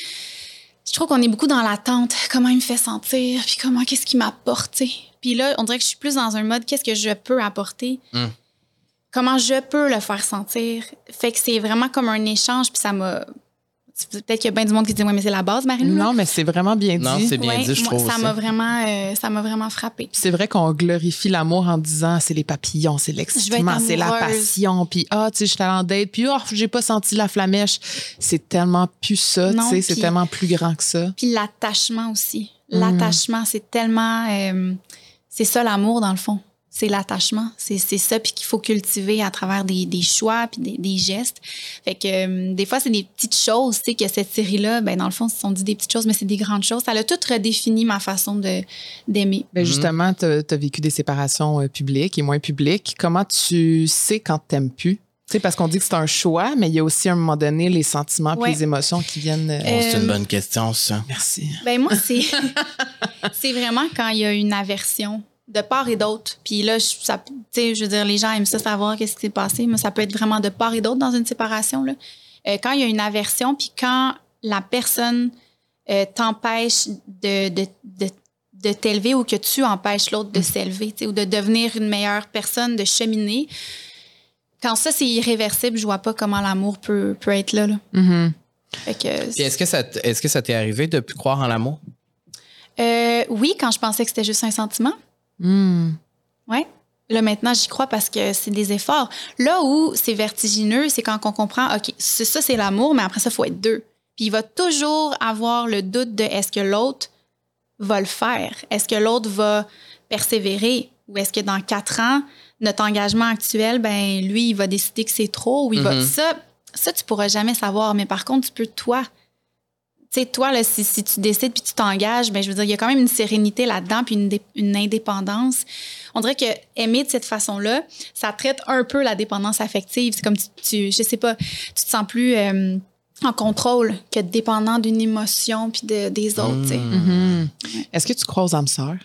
Je trouve qu'on est beaucoup dans l'attente. Comment il me fait sentir? Puis comment, qu'est-ce qu'il m'apporte? Puis là, on dirait que je suis plus dans un mode qu'est-ce que je peux apporter? Mm. Comment je peux le faire sentir? Fait que c'est vraiment comme un échange. Puis ça m'a. Peut-être qu'il y a bien du monde qui dit, ouais, mais c'est la base, Marie-Lou. Non, mais c'est vraiment bien Non, dit. c'est bien Ouais, dit, je moi, trouve. Ça m'a vraiment, euh, ça m'a vraiment frappé. Puis C'est vrai qu'on glorifie l'amour en disant c'est les papillons, c'est l'excitement, c'est la passion. Puis ah, tu sais, j'étais en date, puis oh, j'ai pas senti la flamèche. C'est tellement plus ça, tu Non, sais, c'est tellement plus grand que ça. Puis l'attachement aussi. Mm. L'attachement, c'est tellement. euh, c'est ça l'amour, dans le fond. C'est l'attachement. C'est c'est ça, puis qu'il faut cultiver à travers des, des choix, puis des, des gestes. Fait que euh, des fois, c'est des petites choses, tu sais, que cette série-là, ben, dans le fond, on dit des petites choses, mais c'est des grandes choses. Ça a tout redéfini ma façon de- d'aimer. Ben Mhm. justement, tu as vécu des séparations euh, publiques et moins publiques. Comment tu sais quand t'aimes plus? Tu sais, parce qu'on dit que c'est un choix, mais il y a aussi à un moment donné les sentiments puis Ouais. les émotions qui viennent. euh, Oh, c'est une bonne question, ça. Merci. Ben moi, c'est c'est vraiment quand il y a une aversion de part et d'autre. Puis là, je, ça- tu sais, je veux dire, les gens aiment ça savoir qu'est-ce qui s'est passé, mais ça peut être vraiment de part et d'autre dans une séparation. Là. Euh, quand il y a une aversion, puis quand la personne euh, t'empêche de, de, de, de t'élever ou que tu empêches l'autre de s'élever, tu sais, ou de devenir une meilleure personne, de cheminer. Quand ça, c'est irréversible, je vois pas comment l'amour peut, peut être là. là. Fait que, est-ce que ça est-ce que ça t'est arrivé de plus croire en l'amour? euh, oui, quand je pensais que c'était juste un sentiment. Mm. Ouais. Là, maintenant, j'y crois parce que c'est des efforts. Là où c'est vertigineux, c'est quand on comprend, OK, ça, c'est l'amour, mais après ça, il faut être deux. Puis il va toujours avoir le doute de est-ce que l'autre va le faire? Est-ce que l'autre va persévérer? Ou est-ce que dans quatre ans, notre engagement actuel, ben lui, il va décider que c'est trop ou il va. Mhm. Ça, ça, tu pourras jamais savoir. Mais par contre, tu peux, toi, tu sais, toi, là, si, si tu décides puis tu t'engages, ben, je veux dire, il y a quand même une sérénité là-dedans puis une, dé- une indépendance. On dirait que aimer de cette façon-là, ça traite un peu la dépendance affective. C'est comme tu, tu- je sais pas, tu te sens plus euh, en contrôle que dépendant d'une émotion puis de, des autres. tu sais. Mm. Mhm. Est-ce que tu crois aux âmes sœurs?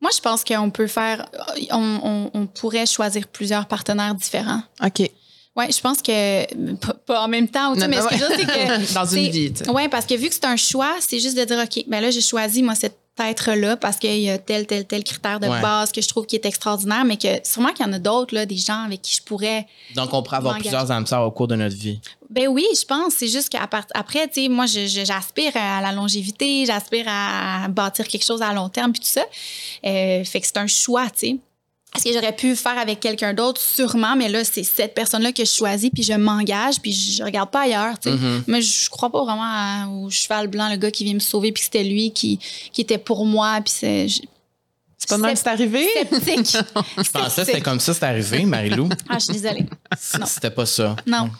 Moi, je pense qu'on peut faire, on, on- on pourrait choisir plusieurs partenaires différents. OK. Ouais, je pense que pas, pas en même temps, Non, mais non, ce que je veux c'est que Dans une vie. Oui, parce que vu que c'est un choix, c'est juste de dire, OK, ben là, j'ai choisi, moi, cet être-là parce qu'il y a tel, tel, tel critère de Ouais. base que je trouve qui est extraordinaire, mais que sûrement qu'il y en a d'autres, là, des gens avec qui je pourrais. Donc, on pourrait avoir plusieurs âmes sœurs au cours de notre vie. Ben oui, je pense. C'est juste qu'après, tu sais, moi, j'aspire à la longévité, j'aspire à bâtir quelque chose à long terme, puis tout ça. Euh, fait que c'est un choix, tu sais. Est-ce que j'aurais pu faire avec quelqu'un d'autre? Sûrement, mais là, c'est cette personne-là que je choisis, puis je m'engage, puis je regarde pas ailleurs, tu sais. Mhm. Mais je crois pas vraiment à- au cheval blanc, le gars qui vient me sauver, puis que c'était lui qui, qui était pour moi, puis c'est... je- C'est pas de même que c'est arrivé? Sceptique. Je pensais que c'était comme ça, c'est arrivé, Marie-Lou. Ah, je suis désolée. Non. C'était pas ça. Non.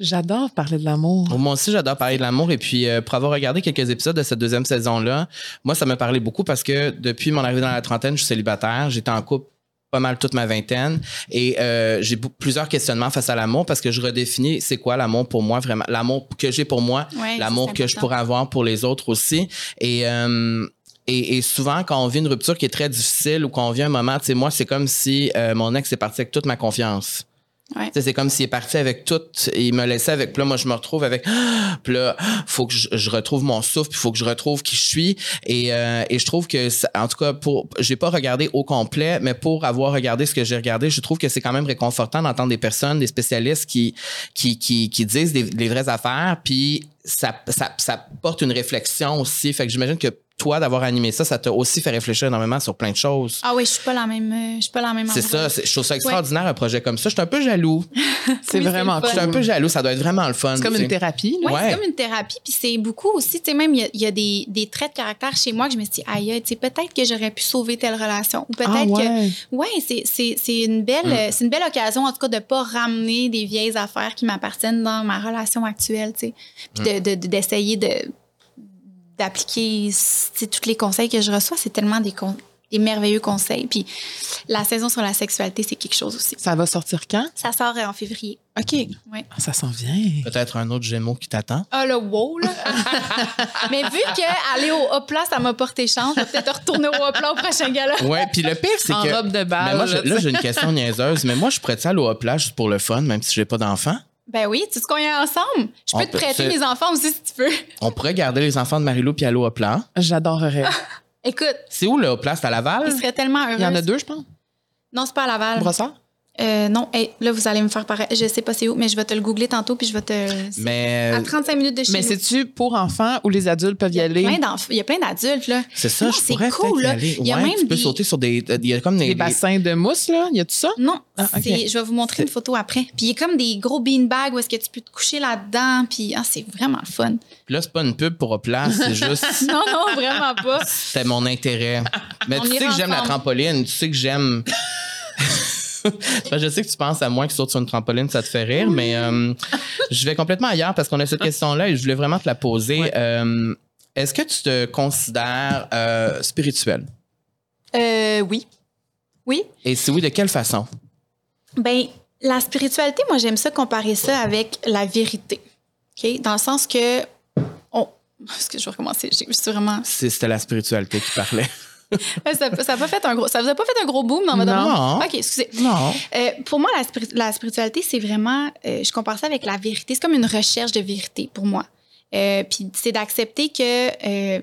J'adore parler de l'amour. Moi aussi, j'adore parler de l'amour. Et puis, euh, pour avoir regardé quelques épisodes de cette deuxième saison-là, moi, ça m'a parlé beaucoup parce que depuis mon arrivée dans la trentaine, je suis célibataire. J'étais en couple pas mal toute ma vingtaine. Et euh, j'ai plusieurs questionnements face à l'amour parce que je redéfinis c'est quoi l'amour pour moi vraiment. L'amour que j'ai pour moi, Ouais, l'amour que je pourrais avoir pour les autres aussi. Et, euh, et, et souvent, quand on vit une rupture qui est très difficile ou qu'on vit un moment, tu sais, moi, c'est comme si euh, mon ex est parti avec toute ma confiance. Ouais. C'est comme s'il est parti avec tout, et il me laissait avec. Puis là, moi, je me retrouve avec. Puis là, faut que je, retrouve mon souffle, puis faut que je retrouve qui je suis. Et, euh, et je trouve que, en tout cas, pour, j'ai pas regardé au complet, mais pour avoir regardé ce que j'ai regardé, je trouve que c'est quand même réconfortant d'entendre des personnes, des spécialistes qui, qui, qui, qui disent des, vraies affaires, puis ça, ça, ça porte une réflexion aussi. Fait que j'imagine que toi, d'avoir animé ça, ça t'a aussi fait réfléchir énormément sur plein de choses. Ah oui, je suis pas la même, euh, je suis pas la même C'est ça, c'est- je trouve ça extraordinaire, un projet comme ça. Je suis un peu jaloux. C'est Oui, vraiment Je suis un peu jaloux, ça doit être vraiment le fun. C'est comme une thérapie. là. Ouais, c'est comme une thérapie. Puis c'est beaucoup aussi, tu sais, même il y a, il y a des, des traits de caractère chez moi que je me suis dit, aïe, tu sais, peut-être que j'aurais pu sauver telle relation. Ou peut-être Ah, ouais. que. Ouais, c'est, c'est, c'est une belle, Mm. c'est une belle occasion, en tout cas, de pas ramener des vieilles affaires qui m'appartiennent dans ma relation actuelle, tu sais. Puis de- d'essayer de, d'appliquer, tous les conseils que je reçois. C'est tellement des, con- des merveilleux conseils. Puis la saison sur la sexualité, c'est quelque chose aussi. Ça va sortir quand? Ça sort euh, en février. OK. Ouais. Ah, Ça s'en vient. Peut-être un autre Gémeaux qui t'attend. Ah, le wow, là. Mais vu qu'aller au Hopla, ça m'a porté chance, je vais peut-être retourner au Hopla au prochain gala. Ouais, puis le pire, c'est En que. robe de balle. Mais moi, je- là, j'ai une question niaiseuse, mais moi, je pourrais aller au plage juste pour le fun, même si j'ai pas d'enfants. Ben oui, tu y a ensemble. Je peux On te prêter mes enfants aussi si tu veux. On pourrait garder les enfants de Marilou puis aller au plat. sais. J'adorerais. Écoute, C'est où le plat? C'est à Laval? ils seraient tellement heureux. Il y en a deux, je pense. Non, c'est pas à Laval. Brossard? Euh, non, hey, là, vous allez me faire pareil. Je sais pas c'est où, mais je vais te le googler tantôt puis je vais te. Mais À 35 minutes de chez Mais c'est-tu pour enfants ou les adultes peuvent Il y y a aller? Il y a plein d'adultes, là. c'est ça, Non, je c'est pourrais cool, y là. aller. Il y a Ouais, même tu peux des- sauter sur des. Il y a comme des. Bassins de mousse, là? Y a-tu ça? Non, Ah, c'est- je vais vous montrer une photo après. Puis il y a comme des gros beanbags où est-ce que tu peux te coucher là-dedans. Puis ah, c'est vraiment le fun. Puis là, c'est pas une pub pour plat, c'est juste. Non, non, vraiment pas. C'était mon intérêt. Mais On tu sais que j'aime la trampoline, tu sais que j'aime. Parce que je sais que tu penses à moi qui saute sur une trampoline, ça te fait rire, mais euh, je vais complètement ailleurs parce qu'on a cette question-là et je voulais vraiment te la poser. Euh, Est-ce que tu te considères euh, spirituel? Euh, oui. Oui. Et si oui, de quelle façon? Ben, la spiritualité, moi, j'aime ça comparer ça avec la vérité. OK? Dans le sens que. On... Est-ce que je vais recommencer? J'ai- Je suis vraiment. C'était la spiritualité qui parlait. Ça n'a pas fait un gros. Ça vous a pas fait un gros boom dans votre Non. OK, excusez. Non. Euh, pour moi, la, spiri- la spiritualité, c'est vraiment, euh, je compare ça avec la vérité. C'est comme une recherche de vérité pour moi. Euh, Puis c'est d'accepter que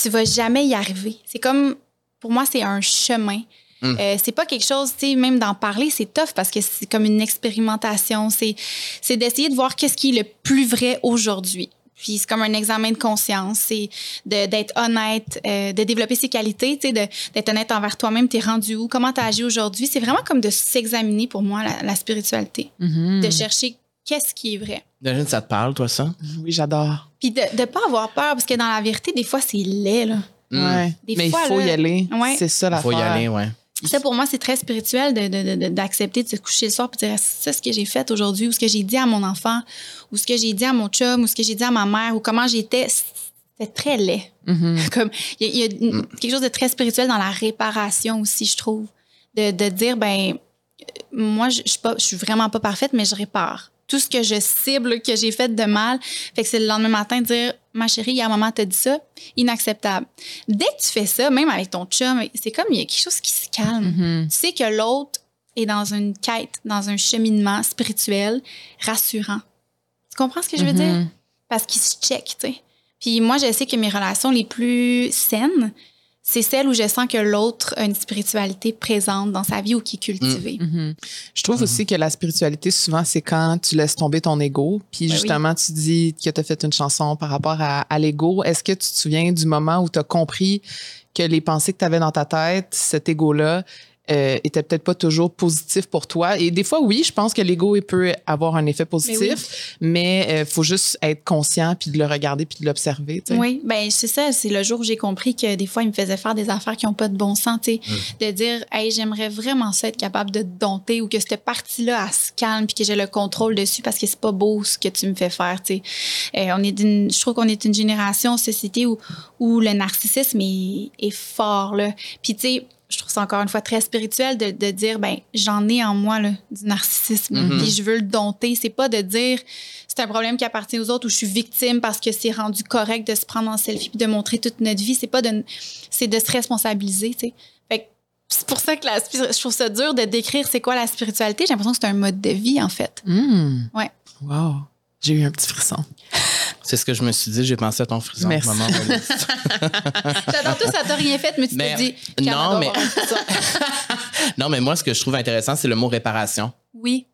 tu vas jamais y arriver. C'est comme, pour moi, c'est un chemin. Mm. Euh, c'est pas quelque chose, tu sais, même d'en parler, c'est tough parce que c'est comme une expérimentation. C'est, c'est d'essayer de voir qu'est-ce qui est le plus vrai aujourd'hui. Puis c'est comme un examen de conscience, c'est de- d'être honnête, euh, de développer ses qualités, tu sais, de- d'être honnête envers toi-même, t'es rendu où, comment t'as agi aujourd'hui. C'est vraiment comme de s'examiner pour moi, la, la spiritualité, Mhm. de chercher qu'est-ce qui est vrai. Imagine, ça te parle, toi, ça? Oui, j'adore. Puis de ne pas avoir peur, parce que dans la vérité, des fois, c'est laid, là. Mm. Ouais. Des Mais fois, il faut là- y aller. Ouais. C'est ça Il la faut y aller, ouais. Ça, pour moi, c'est très spirituel de- de- de- d'accepter de, se coucher le soir et de dire c'est ce que j'ai fait aujourd'hui, ou ce que j'ai dit à mon enfant, ou ce que j'ai dit à mon chum, ou ce que j'ai dit à ma mère, ou comment j'étais. C'était très laid. Mhm. Comme il y a, il y a une- quelque chose de très spirituel dans la réparation aussi, je trouve. De, de dire, ben, euh, moi, je je suis pas- je suis vraiment pas parfaite, mais je répare. Tout ce que je cible, que j'ai fait de mal, fait que c'est le lendemain matin de dire, ma chérie, il y a un moment, t'as dit ça, inacceptable. Dès que tu fais ça, même avec ton chum, c'est comme il y a quelque chose qui se calme. Mhm. Tu sais que l'autre est dans une quête, dans un cheminement spirituel rassurant. Tu comprends ce que je veux dire? Mhm. Parce qu'il se check, tu sais. Puis moi, je sais que mes relations les plus saines, c'est celles où je sens que l'autre a une spiritualité présente dans sa vie ou qui est cultivée. Mhm. Je trouve aussi que la spiritualité, souvent, c'est quand tu laisses tomber ton ego. Puis Ben oui. justement, tu dis que tu as fait une chanson par rapport à, à l'ego. Est-ce que tu te souviens du moment où tu as compris que les pensées que tu avais dans ta tête, cet ego-là, euh, était peut-être pas toujours positif pour toi. Et des fois, oui, je pense que l'ego il peut avoir un effet positif, mais il faut juste être conscient puis de le regarder puis de l'observer. Oui, ben c'est ça. C'est le jour où j'ai compris que des fois, il me faisait faire des affaires qui n'ont pas de bon sens. tu sais. De dire, hey, j'aimerais vraiment ça être capable de te dompter ou que cette partie-là, elle se calme puis que j'ai le contrôle dessus parce que c'est pas beau ce que tu me fais faire. tu sais. Euh, on est je trouve qu'on est une génération, société où, où le narcissisme est, est fort. Là. Puis, tu sais, je trouve ça encore une fois très spirituel de, de dire, ben, j'en ai en moi, là, du narcissisme. Mhm. Puis je veux le dompter. C'est pas de dire, c'est un problème qui appartient aux autres ou je suis victime parce que c'est rendu correct de se prendre en selfie puis de montrer toute notre vie. C'est pas de, c'est de se responsabiliser, tu sais. C'est pour ça que la, je trouve ça dur de décrire c'est quoi la spiritualité. J'ai l'impression que c'est un mode de vie, en fait. Hmm. Ouais. Wow. J'ai eu un petit frisson. C'est ce que je me suis dit. J'ai pensé à ton frisson. Merci. Maman. J'adore tout, ça t'a rien fait, mais tu t'es dit, non, mais- non, mais moi, ce que je trouve intéressant, c'est le mot réparation. Oui.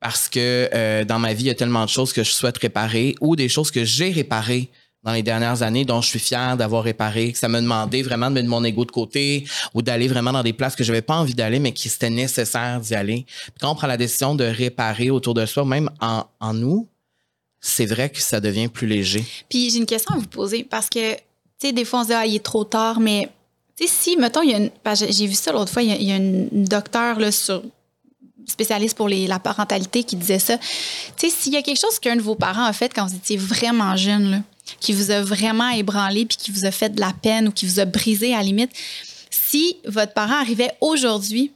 Parce que euh, dans ma vie, il y a tellement de choses que je souhaite réparer ou des choses que j'ai réparées dans les dernières années dont je suis fière d'avoir réparé, que ça m'a demandé vraiment de mettre mon ego de côté ou d'aller vraiment dans des places que j'avais pas envie d'aller, mais qui c'était nécessaire d'y aller. Puis quand on prend la décision de réparer autour de soi, même en, en nous, c'est vrai que ça devient plus léger. Puis j'ai une question à vous poser parce que, tu sais, des fois, on se dit, ah, il est trop tard, mais, tu sais, si, mettons, il y a une. que j'ai vu ça l'autre fois, il y a, il y a une, docteure, là, sur spécialiste pour les, la parentalité qui disait ça. Tu sais, s'il y a quelque chose qu'un de vos parents a fait quand vous étiez vraiment jeune, là, qui vous a vraiment ébranlé puis qui vous a fait de la peine ou qui vous a brisé à la limite, si votre parent arrivait aujourd'hui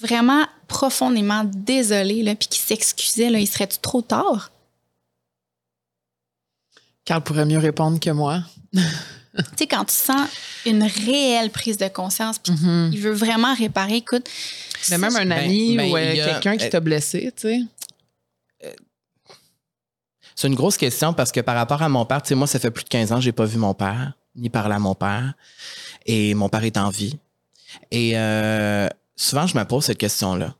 vraiment profondément désolé, là, puis qui s'excusait, il serait trop tard? Carl pourrait mieux répondre que moi. Tu sais, quand tu sens une réelle prise de conscience, puis Mhm. il veut vraiment réparer, écoute. Mais même un Ben- ami ben, ou euh, y a- quelqu'un qui t'a blessé, tu sais. C'est une grosse question parce que par rapport à mon père, tu sais, moi, ça fait plus de 15 ans que j'ai pas vu mon père, ni parlé à mon père. Et mon père est en vie. Et euh, souvent, je me pose cette question-là.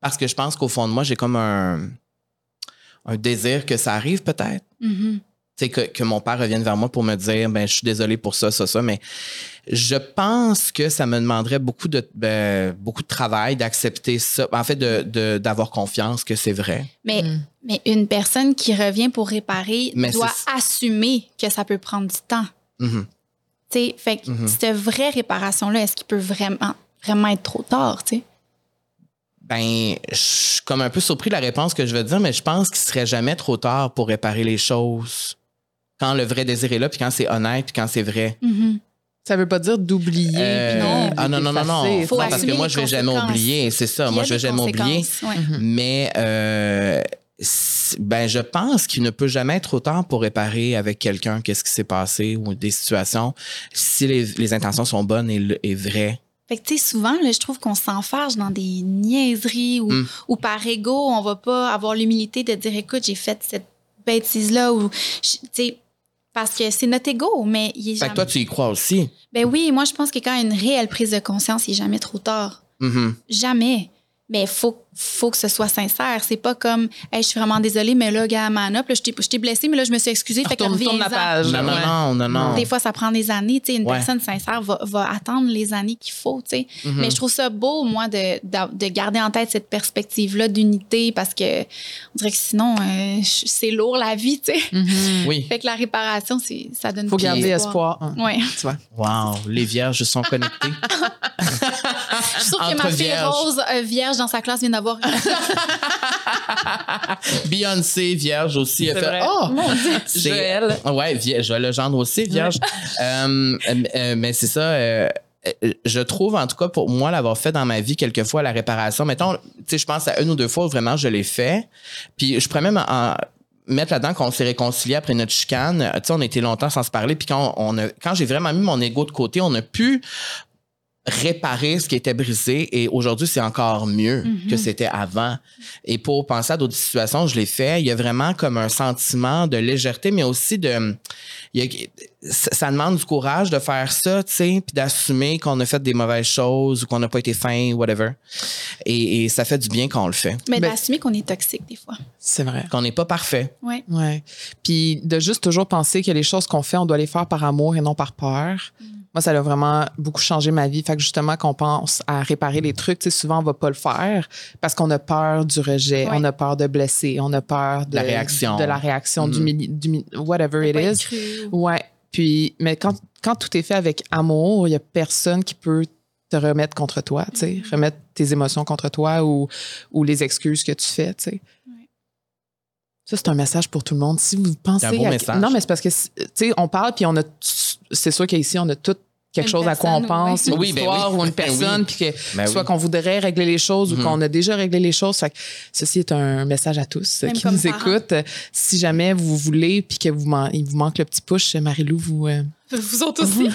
Parce que je pense qu'au fond de moi, j'ai comme un, un désir que ça arrive peut-être. Tu sais, que, que mon père revienne vers moi pour me dire, ben, je suis désolé pour ça, ça, ça, mais je pense que ça me demanderait beaucoup de, ben, beaucoup de travail d'accepter ça. En fait, de, de- d'avoir confiance que c'est vrai. Mais, Mm. mais une personne qui revient pour réparer Mais doit assumer que ça peut prendre du temps. Mhm. Tu sais, fait que Mhm. cette vraie réparation-là, est-ce qu'il peut vraiment, vraiment être trop tard, tu sais? Ben, je suis comme un peu surpris de la réponse que je veux dire, mais je pense qu'il serait jamais trop tard pour réparer les choses. Quand le vrai désir est là, puis quand c'est honnête, puis quand c'est vrai. Mhm. Ça veut pas dire d'oublier. Euh, puis non. Ah non, non, non, non. Faut Non, parce que moi, je vais jamais oublier. C'est ça. Moi, je vais jamais oublier. ouais. Mhm. Mais euh, ben, je pense qu'il ne peut jamais être trop tard pour réparer avec quelqu'un qu'est-ce qui s'est passé ou des situations si les, les intentions sont bonnes et, et vraies. Fait que, tu sais, souvent, là, je trouve qu'on s'enfarge dans des niaiseries ou, Mm. ou par ego, on va pas avoir l'humilité de dire, écoute, j'ai fait cette bêtise-là ou, tu sais, parce que c'est notre ego, mais il est Fait jamais... que toi, tu y crois aussi. Ben oui, moi, je pense que quand il y a une réelle prise de conscience, il n'est jamais trop tard. Mhm. Jamais. Mais il faut, faut que ce soit sincère. C'est pas comme, hey, je suis vraiment désolée, mais là, gars, man up, là, je t'ai je t'ai blessée, mais là, je me suis excusée. Fait que Retourne, tourne la page. Non, non, ouais. non, non, non. Des fois, ça prend des années. Tu sais, une Ouais. personne sincère va, va attendre les années qu'il faut. tu sais. Mhm. Mais je trouve ça beau, moi, de, de, de garder en tête cette perspective-là d'unité parce que on dirait que sinon, euh, c'est lourd la vie. tu sais. Mhm. Oui. Fait que la réparation, c'est, ça donne Faut garder espoir. hein. Ouais. Tu vois? Wow, les vierges sont connectées. Je sûre que ma fille vierges. rose euh, vierge dans sa classe vient d'avoir. Beyoncé, vierge aussi. Elle C'est fait, vrai. oh! Mon Dieu. C'est- Joël. Ouais, vie- Joël Legendre aussi, vierge. Euh, euh, mais c'est ça. euh, euh, je trouve, en tout cas, pour moi, l'avoir fait dans ma vie quelquefois, la réparation. Mettons, tu sais, je pense à une ou deux fois où vraiment je l'ai fait. Puis je pourrais même en- mettre là-dedans qu'on s'est réconcilié après notre chicane. Tu sais, on était longtemps sans se parler. Puis quand, on a, quand j'ai vraiment mis mon ego de côté, on a pu réparer ce qui était brisé et aujourd'hui c'est encore mieux Mhm. que c'était avant et pour penser à d'autres situations je l'ai fait il y a vraiment comme un sentiment de légèreté mais aussi de il y a- ça demande du courage de faire ça tu sais puis d'assumer qu'on a fait des mauvaises choses ou qu'on n'a pas été fin whatever et, et ça fait du bien quand on le fait Mais Ben- d'assumer qu'on est toxique des fois. C'est vrai. qu'on n'est pas parfait Ouais. Ouais. Puis de juste toujours penser que les choses qu'on fait, on doit les faire par amour et non par peur. Moi, ça a vraiment beaucoup changé ma vie. Fait que justement, qu'on pense à réparer les trucs, tu sais, souvent, on va pas le faire parce qu'on a peur du rejet, Ouais. on a peur de blesser, on a peur de La réaction. de la réaction, du Mhm. mili- du whatever it is. cru Ouais. Puis, mais quand, quand tout est fait avec amour, il y a personne qui peut te remettre contre toi, tu sais, Mhm. remettre tes émotions contre toi ou, ou les excuses que tu fais, tu sais. Ça, c'est un message pour tout le monde. Si vous pensez un beau à- message. Non, mais c'est parce que, tu sais, on parle, puis on a... C'est sûr qu'ici, on a tout quelque Une chose à quoi on pense, oui. une Oui, ben histoire oui. ou une Ben personne, oui. puis que Ben soit oui. qu'on voudrait régler les choses ou qu'on a déjà réglé les choses. Fait que ceci est un message à tous euh, Même qui nous parents. écoutent. Si jamais vous voulez, puis que vous man- il vous manque le petit push, Marie-Lou vous, euh, Vous autres aussi.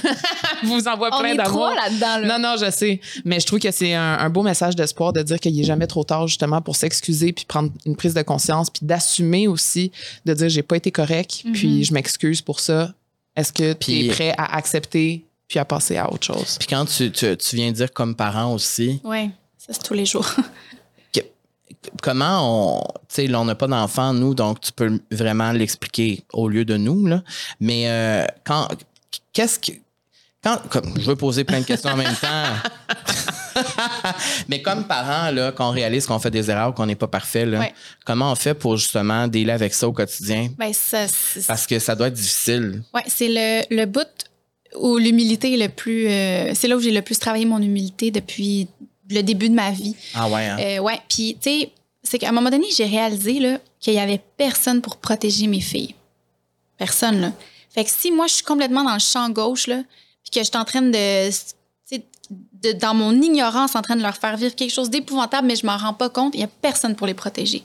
vous envoie On plein est d'amour. là-dedans. Là. Non, non, je sais. Mais je trouve que c'est un, un beau message d'espoir de dire qu'il n'est jamais trop tard, justement, pour s'excuser, puis prendre une prise de conscience, puis d'assumer aussi, de dire j'ai pas été correct, Mhm. puis je m'excuse pour ça. Est-ce que tu es prêt à accepter, puis à passer à autre chose? Puis quand tu, tu, tu viens dire comme parent aussi, Oui, ça c'est tous les jours. comment on. Tu sais, là, on n'a pas d'enfants, nous, donc tu peux vraiment l'expliquer au lieu de nous, là. Mais euh, quand. Qu'est-ce que. Quand, comme, je veux poser plein de questions en même temps. Mais comme parents, là, quand on réalise qu'on fait des erreurs, qu'on n'est pas parfait, là, Ouais. comment on fait pour justement dealer avec ça au quotidien? ben, ça, Parce que ça doit être difficile. ouais, c'est le, le bout où l'humilité est le plus. euh, c'est là où j'ai le plus travaillé mon humilité depuis le début de ma vie. Ah ouais, hein? Euh, ouais, puis tu sais, c'est qu'à un moment donné, j'ai réalisé là, qu'il y avait personne pour protéger mes filles. Personne, là. Fait que si moi, je suis complètement dans le champ gauche, là, puis que je suis en train de, tu sais, de- dans mon ignorance, en train de leur faire vivre quelque chose d'épouvantable, mais je m'en rends pas compte, il y a personne pour les protéger.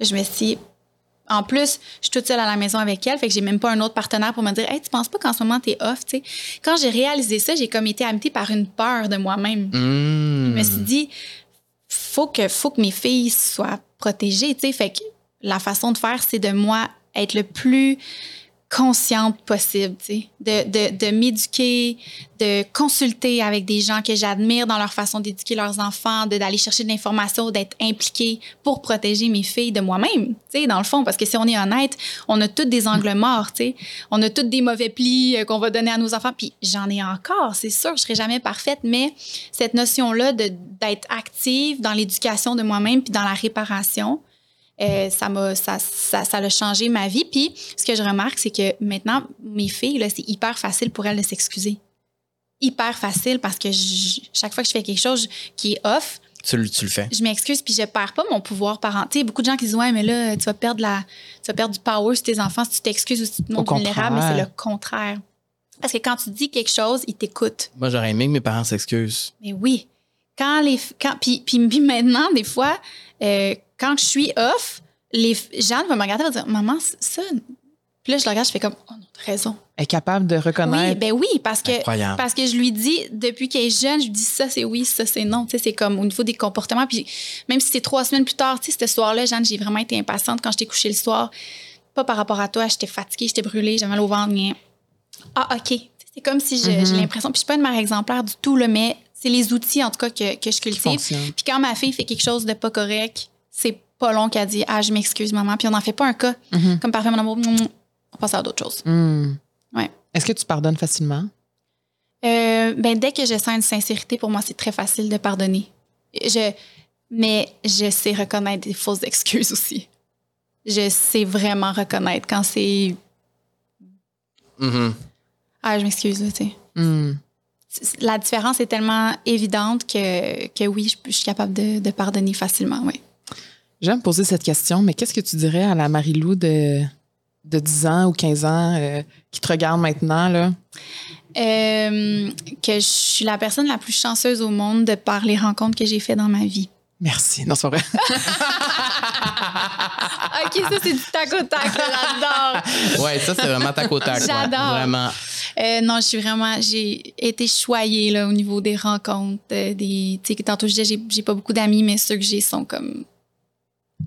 Je me suis dit, en plus, je suis toute seule à la maison avec elle, fait que j'ai même pas un autre partenaire pour me dire, hey, tu penses pas qu'en ce moment t'es off, tu sais. Quand j'ai réalisé ça, j'ai comme été habitée par une peur de moi-même. Mmh. Je me suis dit, faut que, faut que mes filles soient protégées, tu sais. Fait que la façon de faire, c'est de moi être le plus consciente possible. De, de, de m'éduquer, de consulter avec des gens que j'admire dans leur façon d'éduquer leurs enfants, d'aller chercher de l'information, d'être impliquée pour protéger mes filles de moi-même, dans le fond. Parce que si on est honnête, on a tous des angles morts, tu sais. On a tous des mauvais plis euh, qu'on va donner à nos enfants. Puis j'en ai encore, c'est sûr, je serai jamais parfaite, mais cette notion-là d'être active dans l'éducation de moi-même puis dans la réparation, euh, ça m'a ça, ça, ça a changé ma vie. Puis ce que je remarque, c'est que maintenant, mes filles, là, c'est hyper facile pour elles de s'excuser. Hyper facile parce que je- chaque fois que je fais quelque chose qui est off, Tu, le- tu le fais. je m'excuse puis je perds pas mon pouvoir parental. Beaucoup de gens qui disent ouais mais là tu vas perdre la tu vas perdre du power sur tes enfants si tu t'excuses ou si tu te montres Au vulnérable, mais c'est le contraire. Parce que quand tu dis quelque chose, ils t'écoutent. Moi, j'aurais aimé que mes parents s'excusent. Mais oui. Quand les quand puis, puis, puis maintenant des fois euh, quand je suis off, les gens vont me regarder et vont dire maman ça puis là je le regarde, je fais comme oh non, t'as raison. Est capable de Oui, reconnaître. ben oui parce que Incroyable. parce que je lui dis, depuis qu'elle est jeune, je lui dis ça, c'est oui, ça, c'est non. Tu sais, c'est comme au niveau des comportements. Puis même si c'est trois semaines plus tard, tu sais, ce soir-là, Jeanne, j'ai vraiment été impatiente quand je t'ai couché le soir. Pas par rapport à toi, j'étais fatiguée, j'étais brûlée, j'avais mal au ventre. rien. Ah, OK. Tu sais, C'est comme si je- j'ai l'impression. Puis je suis pas une mère exemplaire du tout, là, mais c'est les outils, en tout cas, que, que je cultive. Puis quand ma fille fait quelque chose de pas correct, c'est pas long qu'elle dit Ah, je m'excuse, maman. Puis on n'en fait pas un cas. Mhm. Comme parfait, mon amour, on passe à d'autres choses. Hmm. Ouais. Est-ce que tu pardonnes facilement? Euh, ben, dès que je sens une sincérité, pour moi, c'est très facile de pardonner. Je, mais je sais reconnaître des fausses excuses aussi. Je sais vraiment reconnaître quand c'est Mhm. Ah, je m'excuse, là, tu sais. Hmm. La différence est tellement évidente que, que oui, je, je suis capable de, de pardonner facilement, oui. J'aime poser cette question, mais qu'est-ce que tu dirais à la Marie-Lou de, de 10 ans ou 15 ans euh, qui te regarde maintenant? Là? Euh, que je suis la personne la plus chanceuse au monde de par les rencontres que j'ai faites dans ma vie. Merci. Non, c'est pas vrai. OK, ça, c'est du tac au tac, j'adore. Ouais, ça, c'est vraiment ta côte à côte. J'adore. Vraiment. Euh, non, je suis vraiment, j'ai été choyée là, au niveau des rencontres. euh, des, tu sais, tantôt je disais, j'ai, j'ai pas beaucoup d'amis, mais ceux que j'ai sont comme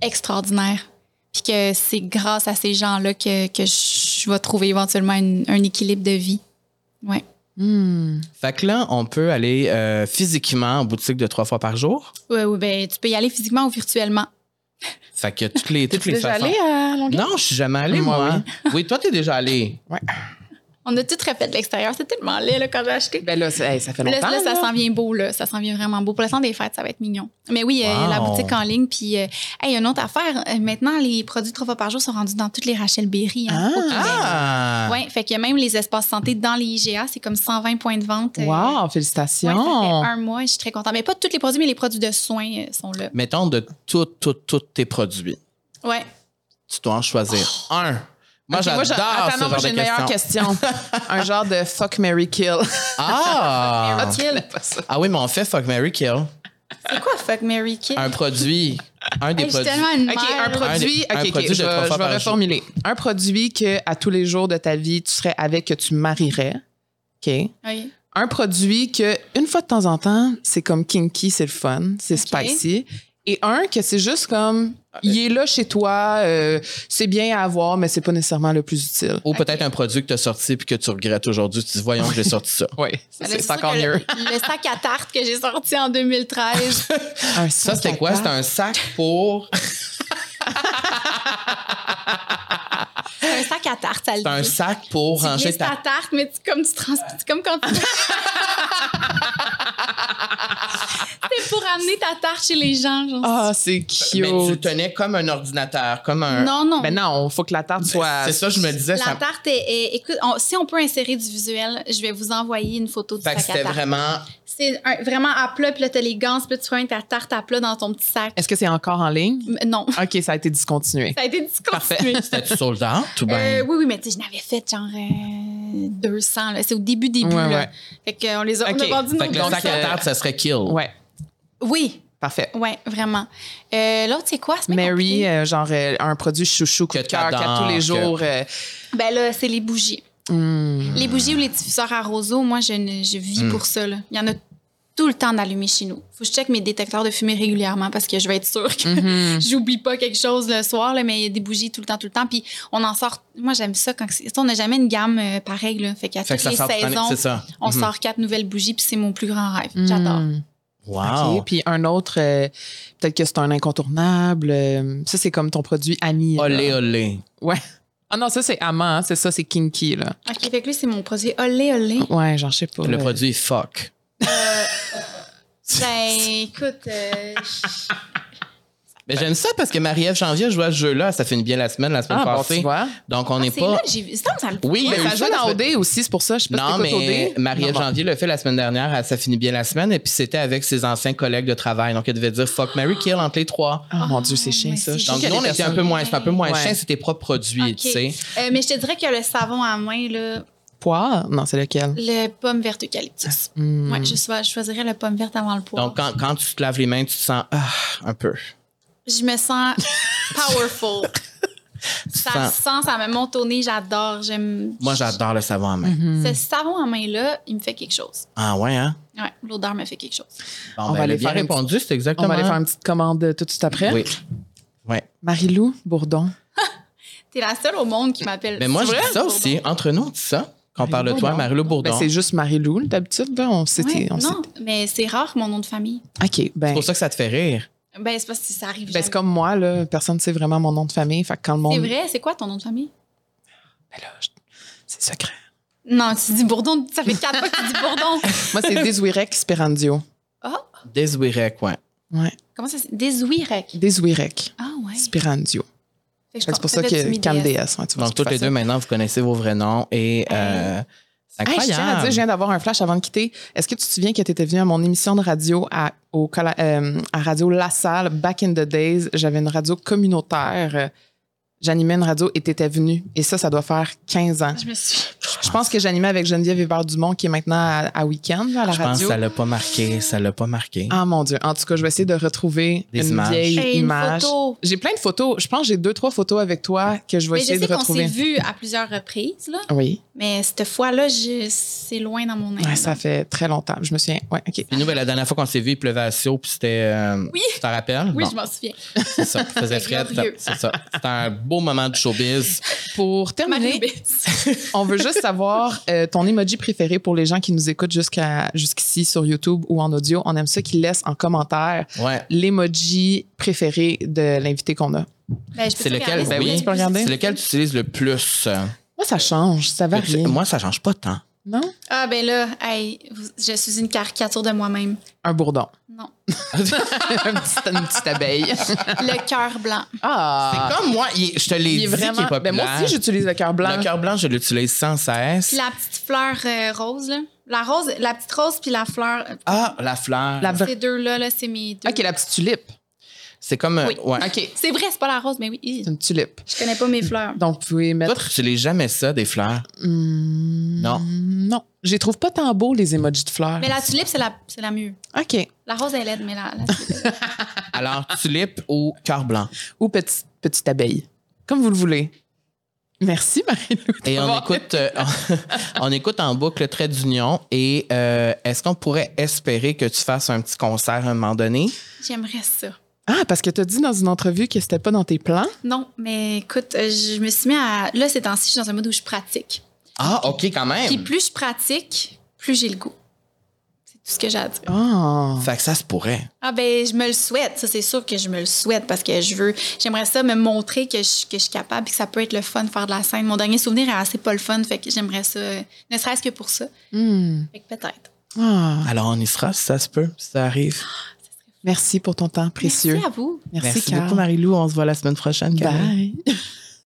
extraordinaires. Puis que c'est grâce à ces gens-là que, que je vais trouver éventuellement une- un équilibre de vie. Ouais. Hmm. Fait que là, on peut aller euh, physiquement en boutique de trois fois par jour? Ouais, ouais, ben, tu peux y aller physiquement ou virtuellement. Fait que toutes les, toutes T'es les déjà façons. allé à Longueuil? Non, je suis jamais allé, Moi, moi. Oui, toi, t'es déjà allé. On a tout refait de l'extérieur. C'est tellement laid là, quand j'ai acheté. Ben là, hey, ça fait Là, longtemps. là, ça là. s'en vient beau, là. Ça s'en vient vraiment beau. Pour le temps des fêtes, ça va être mignon. Mais oui, euh, la boutique en ligne. Puis, euh, hey, une autre affaire. euh, maintenant, les produits trois fois par jour sont rendus dans toutes les Rachel Berry. Hein, Ah. Ah! Ouais, fait qu'il y a même les espaces santé dans les IGA. C'est comme 120 points de vente. euh, Wow, ouais, félicitations. ça fait un mois. Je suis très contente. Mais pas tous les produits, mais les produits de soins sont là. Mettons de tous, tous, tous tes produits. Ouais. Tu dois en choisir un Moi, j'adore attends, non, moi, j'ai une meilleure question. un genre de fuck, Mary kill. Ah! Kill. Ah oui, mais on fait Fuck Mary Kill. C'est quoi fuck Mary Kill? Un produit. Un des Hey, produits. tellement une OK, mère, un produit, Un ok, ok, produit je, vais- fois je vais par jour. reformuler. Un produit que à tous les jours de ta vie, tu serais avec, que tu marierais. OK. Oui. Un produit que, une fois de temps en temps, c'est comme kinky, c'est le fun, c'est spicy. Et un que c'est juste comme, il est là chez toi, euh, c'est bien à avoir, mais c'est pas nécessairement le plus utile. Ou peut-être un produit que tu as sorti puis que tu regrettes aujourd'hui. Tu te dis, voyons, j'ai sorti ça. Oui, c'est encore mieux. Le, le sac à tarte que j'ai sorti en 2013. Un Ça, c'était quoi? C'était un sac pour. un sac à tarte, ça C'est un sac pour Tu ranger ta ta. tarte, mais tu, comme tu trans... c'est comme quand tu... C'est pour amener ta tarte chez les gens, genre. Ah, c'est cute. Mais tu tenais comme un ordinateur, comme un. non, non. Ben non, faut que la tarte soit. C'est ça, je me disais. La Ça... tarte est... est- écoute, on- si on peut insérer du visuel, je vais vous envoyer une photo du Fait que sac à c'était tarte. vraiment. C'est un- vraiment à plat, puis là, t'as les gants, puis là, tu fais ta tarte à plat dans ton petit sac. Est-ce que c'est encore en ligne? M- Non. OK, ça a été discontinué. Ça a été Parfait. discontinué. C'était-tu sold out Euh, oui, oui, mais tu sais, je n'avais fait genre euh, 200. là. C'est au début, début. Ouais, là. ouais. Fait qu'on les a, Ok. on a vendu Fait nos que le sac à tarte, ça serait kill. Ouais, Oui, parfait. oui, vraiment. Euh, L'autre, c'est quoi? Mary, euh, genre euh, un produit chouchou coup Que de cœur qu'à tous les que- jours. euh, Ben là, c'est les bougies. hmm. Les bougies ou les diffuseurs à roseau, moi, je, ne- je vis Mm. pour ça. là. Il y en a tout le temps d'allumer chez nous. Faut que je check mes détecteurs de fumée régulièrement parce que je vais être sûre que Mhm. j'oublie pas quelque chose le soir, là, mais il y a des bougies tout le temps, tout le temps. Puis on en sort. Moi, j'aime ça quand c'est- on n'a jamais une gamme euh, pareille. Là. Fait qu'à toutes les saisons, on Mhm. sort quatre nouvelles bougies, puis c'est mon plus grand rêve. J'adore. Hmm. Wow. OK. Puis un autre, euh, peut-être que c'est un incontournable. euh, ça, c'est comme ton produit ami. là. Olé, olé. Ouais. Ah non, ça, c'est amant. hein, C'est ça, c'est kinky. Là. OK, fait que lui, c'est mon produit olé olé. Ouais, genre, je sais pas. Le euh, produit fuck. Ben, écoute, euh, Mais j'aime ça parce que Marie-Ève Janvier jouait à ce jeu-là. Ça finit bien la semaine, la semaine Ah, bon, passée. tu vois. Donc, on n'est Ah, c'est pas. là que j'ai vu. Ça, ça le Oui, il y a Mais ça joue la dans OD aussi, c'est pour ça. Je sais pas Non, si mais OD. Marie-Ève Non, bon. Janvier l'a fait la semaine dernière. Ça finit bien la semaine. Et puis, c'était avec ses anciens collègues de travail. Donc, elle devait dire fuck, Mary Kill entre les trois. Oh mon Dieu, c'est chiant, mais ça. Donc, nous, on était un peu moins, c'est un peu moins Ouais. chien, c'est tes propres produits, OK. tu sais. Euh, mais je te dirais que le savon à main, là, Poire? Non, c'est lequel? le pomme verte eucalyptus. Hmm. Ouais, je, choisirais le pomme verte avant le poivre. Donc, quand, quand tu te laves les mains, tu te sens ah, un peu. je me sens powerful. ça sens- sent, ça me monte au nez, j'adore. J'aime. Moi, j'adore le savon à main. Mhm. Ce savon à main-là, il me fait quelque chose. Ah ouais, hein? Ouais, l'odeur me fait quelque chose. Bon, On ben, va elle a aller bien faire répondu, c'est On exactement. va aller faire une petite commande tout de suite après. Oui. Ouais. Marie-Lou Bourdon. T'es la seule au monde qui m'appelle. Mais moi, C'est je dis ça aussi. Entre nous, on dit ça. Quand on parle de toi, Bourdon. Marie-Lou Ben, Bourdon. c'est juste Marie-Lou, d'habitude. là, On s'était. Ouais, on non, mais c'est rare mon nom de famille. OK. Ben, C'est pour ça que ça te fait rire. Ben, c'est parce que ça arrive ben, c'est comme moi, là. Personne ne sait vraiment mon nom de famille. Fait que quand le monde. C'est vrai, c'est quoi ton nom de famille? Ben là, je- c'est secret. Non, tu dis Bourdon, ça fait quatre fois que tu dis Bourdon. Moi, c'est Desouirec Sperandio. Ah, Deswirek, ouais. Ouais. comment ça c'est? Desouirec. Desouirec Ah, ouais. Sperandio. C'est pour ça que tu Cam m'y DS. DS. ouais, Donc, toutes les deux, maintenant, vous connaissez vos vrais noms et euh, Hey, je tiens à incroyable. dire, je viens d'avoir un flash avant de quitter. Est-ce que tu te souviens que tu étais venu à mon émission de radio à, au, colla- euh, à Radio La Salle, back in the days? J'avais une radio communautaire. J'animais une radio et tu étais venu. Et ça, ça doit faire 15 ans. Je me suis. Je pense que j'animais avec Geneviève Hébert-Dumont, qui est maintenant à, à Week-end, à la Je pense radio. que ça l'a pas marqué. Ça l'a pas marqué. Ah mon Dieu. En tout cas, je vais essayer de retrouver Des une images. vieille image. J'ai plein de photos. Je pense que j'ai deux, trois photos avec toi que je vais Mais je essayer sais de qu'on s'est retrouver. vu à plusieurs reprises, là. Oui. Mais cette fois-là, je- c'est loin dans mon Ouais, âme. ça fait très longtemps. Je me souviens. Ouais, OK. Nous, ben, la dernière fois qu'on s'est vu, il pleuvait à Sceaux, puis c'était. euh, Oui. Tu t'en rappelles? Oui, Bon, je m'en souviens. c'est ça. Il faisait frais. C'est ça. C'était un beau moment du showbiz. Pour terminer, on veut juste savoir euh, ton emoji préféré pour les gens qui nous écoutent jusqu'à jusqu'ici sur YouTube ou en audio. On aime ça qu'ils laissent en commentaire Ouais. l'emoji préféré de l'invité qu'on a. Ben, C'est lequel? Ben oui. C'est lequel tu utilises le plus? Moi, ça change. Ça varie. Moi, ça change pas tant. Non? Ah, ben là, hey, vous- je suis une caricature de moi-même. Un bourdon. Non. Un petit- une petite abeille. Le cœur blanc. Ah! C'est comme moi, il- je te l'ai Il dit est vraiment. qu'il est ben, populaire. moi aussi, j'utilise le cœur blanc. Le cœur blanc, je l'utilise sans cesse. Puis la petite fleur euh, rose, là. La rose, la petite rose puis la fleur. euh, Ah, la fleur. La Ces deux-là, là, c'est mes deux. OK, la petite tulipe. C'est comme. euh, Oui. ouais. OK. C'est vrai, c'est pas la rose, mais oui. C'est une tulipe. Je connais pas mes fleurs. Donc, vous pouvez Toi, mettre. tu n'utilises jamais ça, des fleurs? Hmm, Non. Non. Je les trouve pas tant beaux, les emojis de fleurs. Mais la tulipe, c'est la, c'est la mieux. OK. La rose, elle est laide, mais la, tulipe. Alors, tulipe ou cœur blanc? Ou petite, petite abeille. Comme vous le voulez. Merci, Marie-Lou. Et on écoute, euh, on écoute en boucle le trait d'union. Et euh, est-ce qu'on pourrait espérer que tu fasses un petit concert à un moment donné? J'aimerais ça. Ah, parce que tu as dit dans une entrevue que c'était pas dans tes plans? Non, mais écoute, euh, je me suis mis à. Là, ces temps-ci, je suis dans un mode où je pratique. Ah, OK, quand même. Puis plus je pratique, plus j'ai le goût. C'est tout ce que j'ai à dire. Ah. Fait que ça se pourrait. Ah ben je me le souhaite, ça c'est sûr que je me le souhaite parce que je veux, j'aimerais ça me montrer que je, que je suis capable et que ça peut être le fun de faire de la scène. Mon dernier souvenir est assez pas le fun, fait que j'aimerais ça, ne serait-ce que pour ça. Hmm. Fait que peut-être. Ah. Alors, on y sera si ça se peut, si ça arrive. Merci pour ton temps précieux. Merci à vous. Merci, Merci beaucoup, Marie-Lou. On se voit la semaine prochaine. Bye.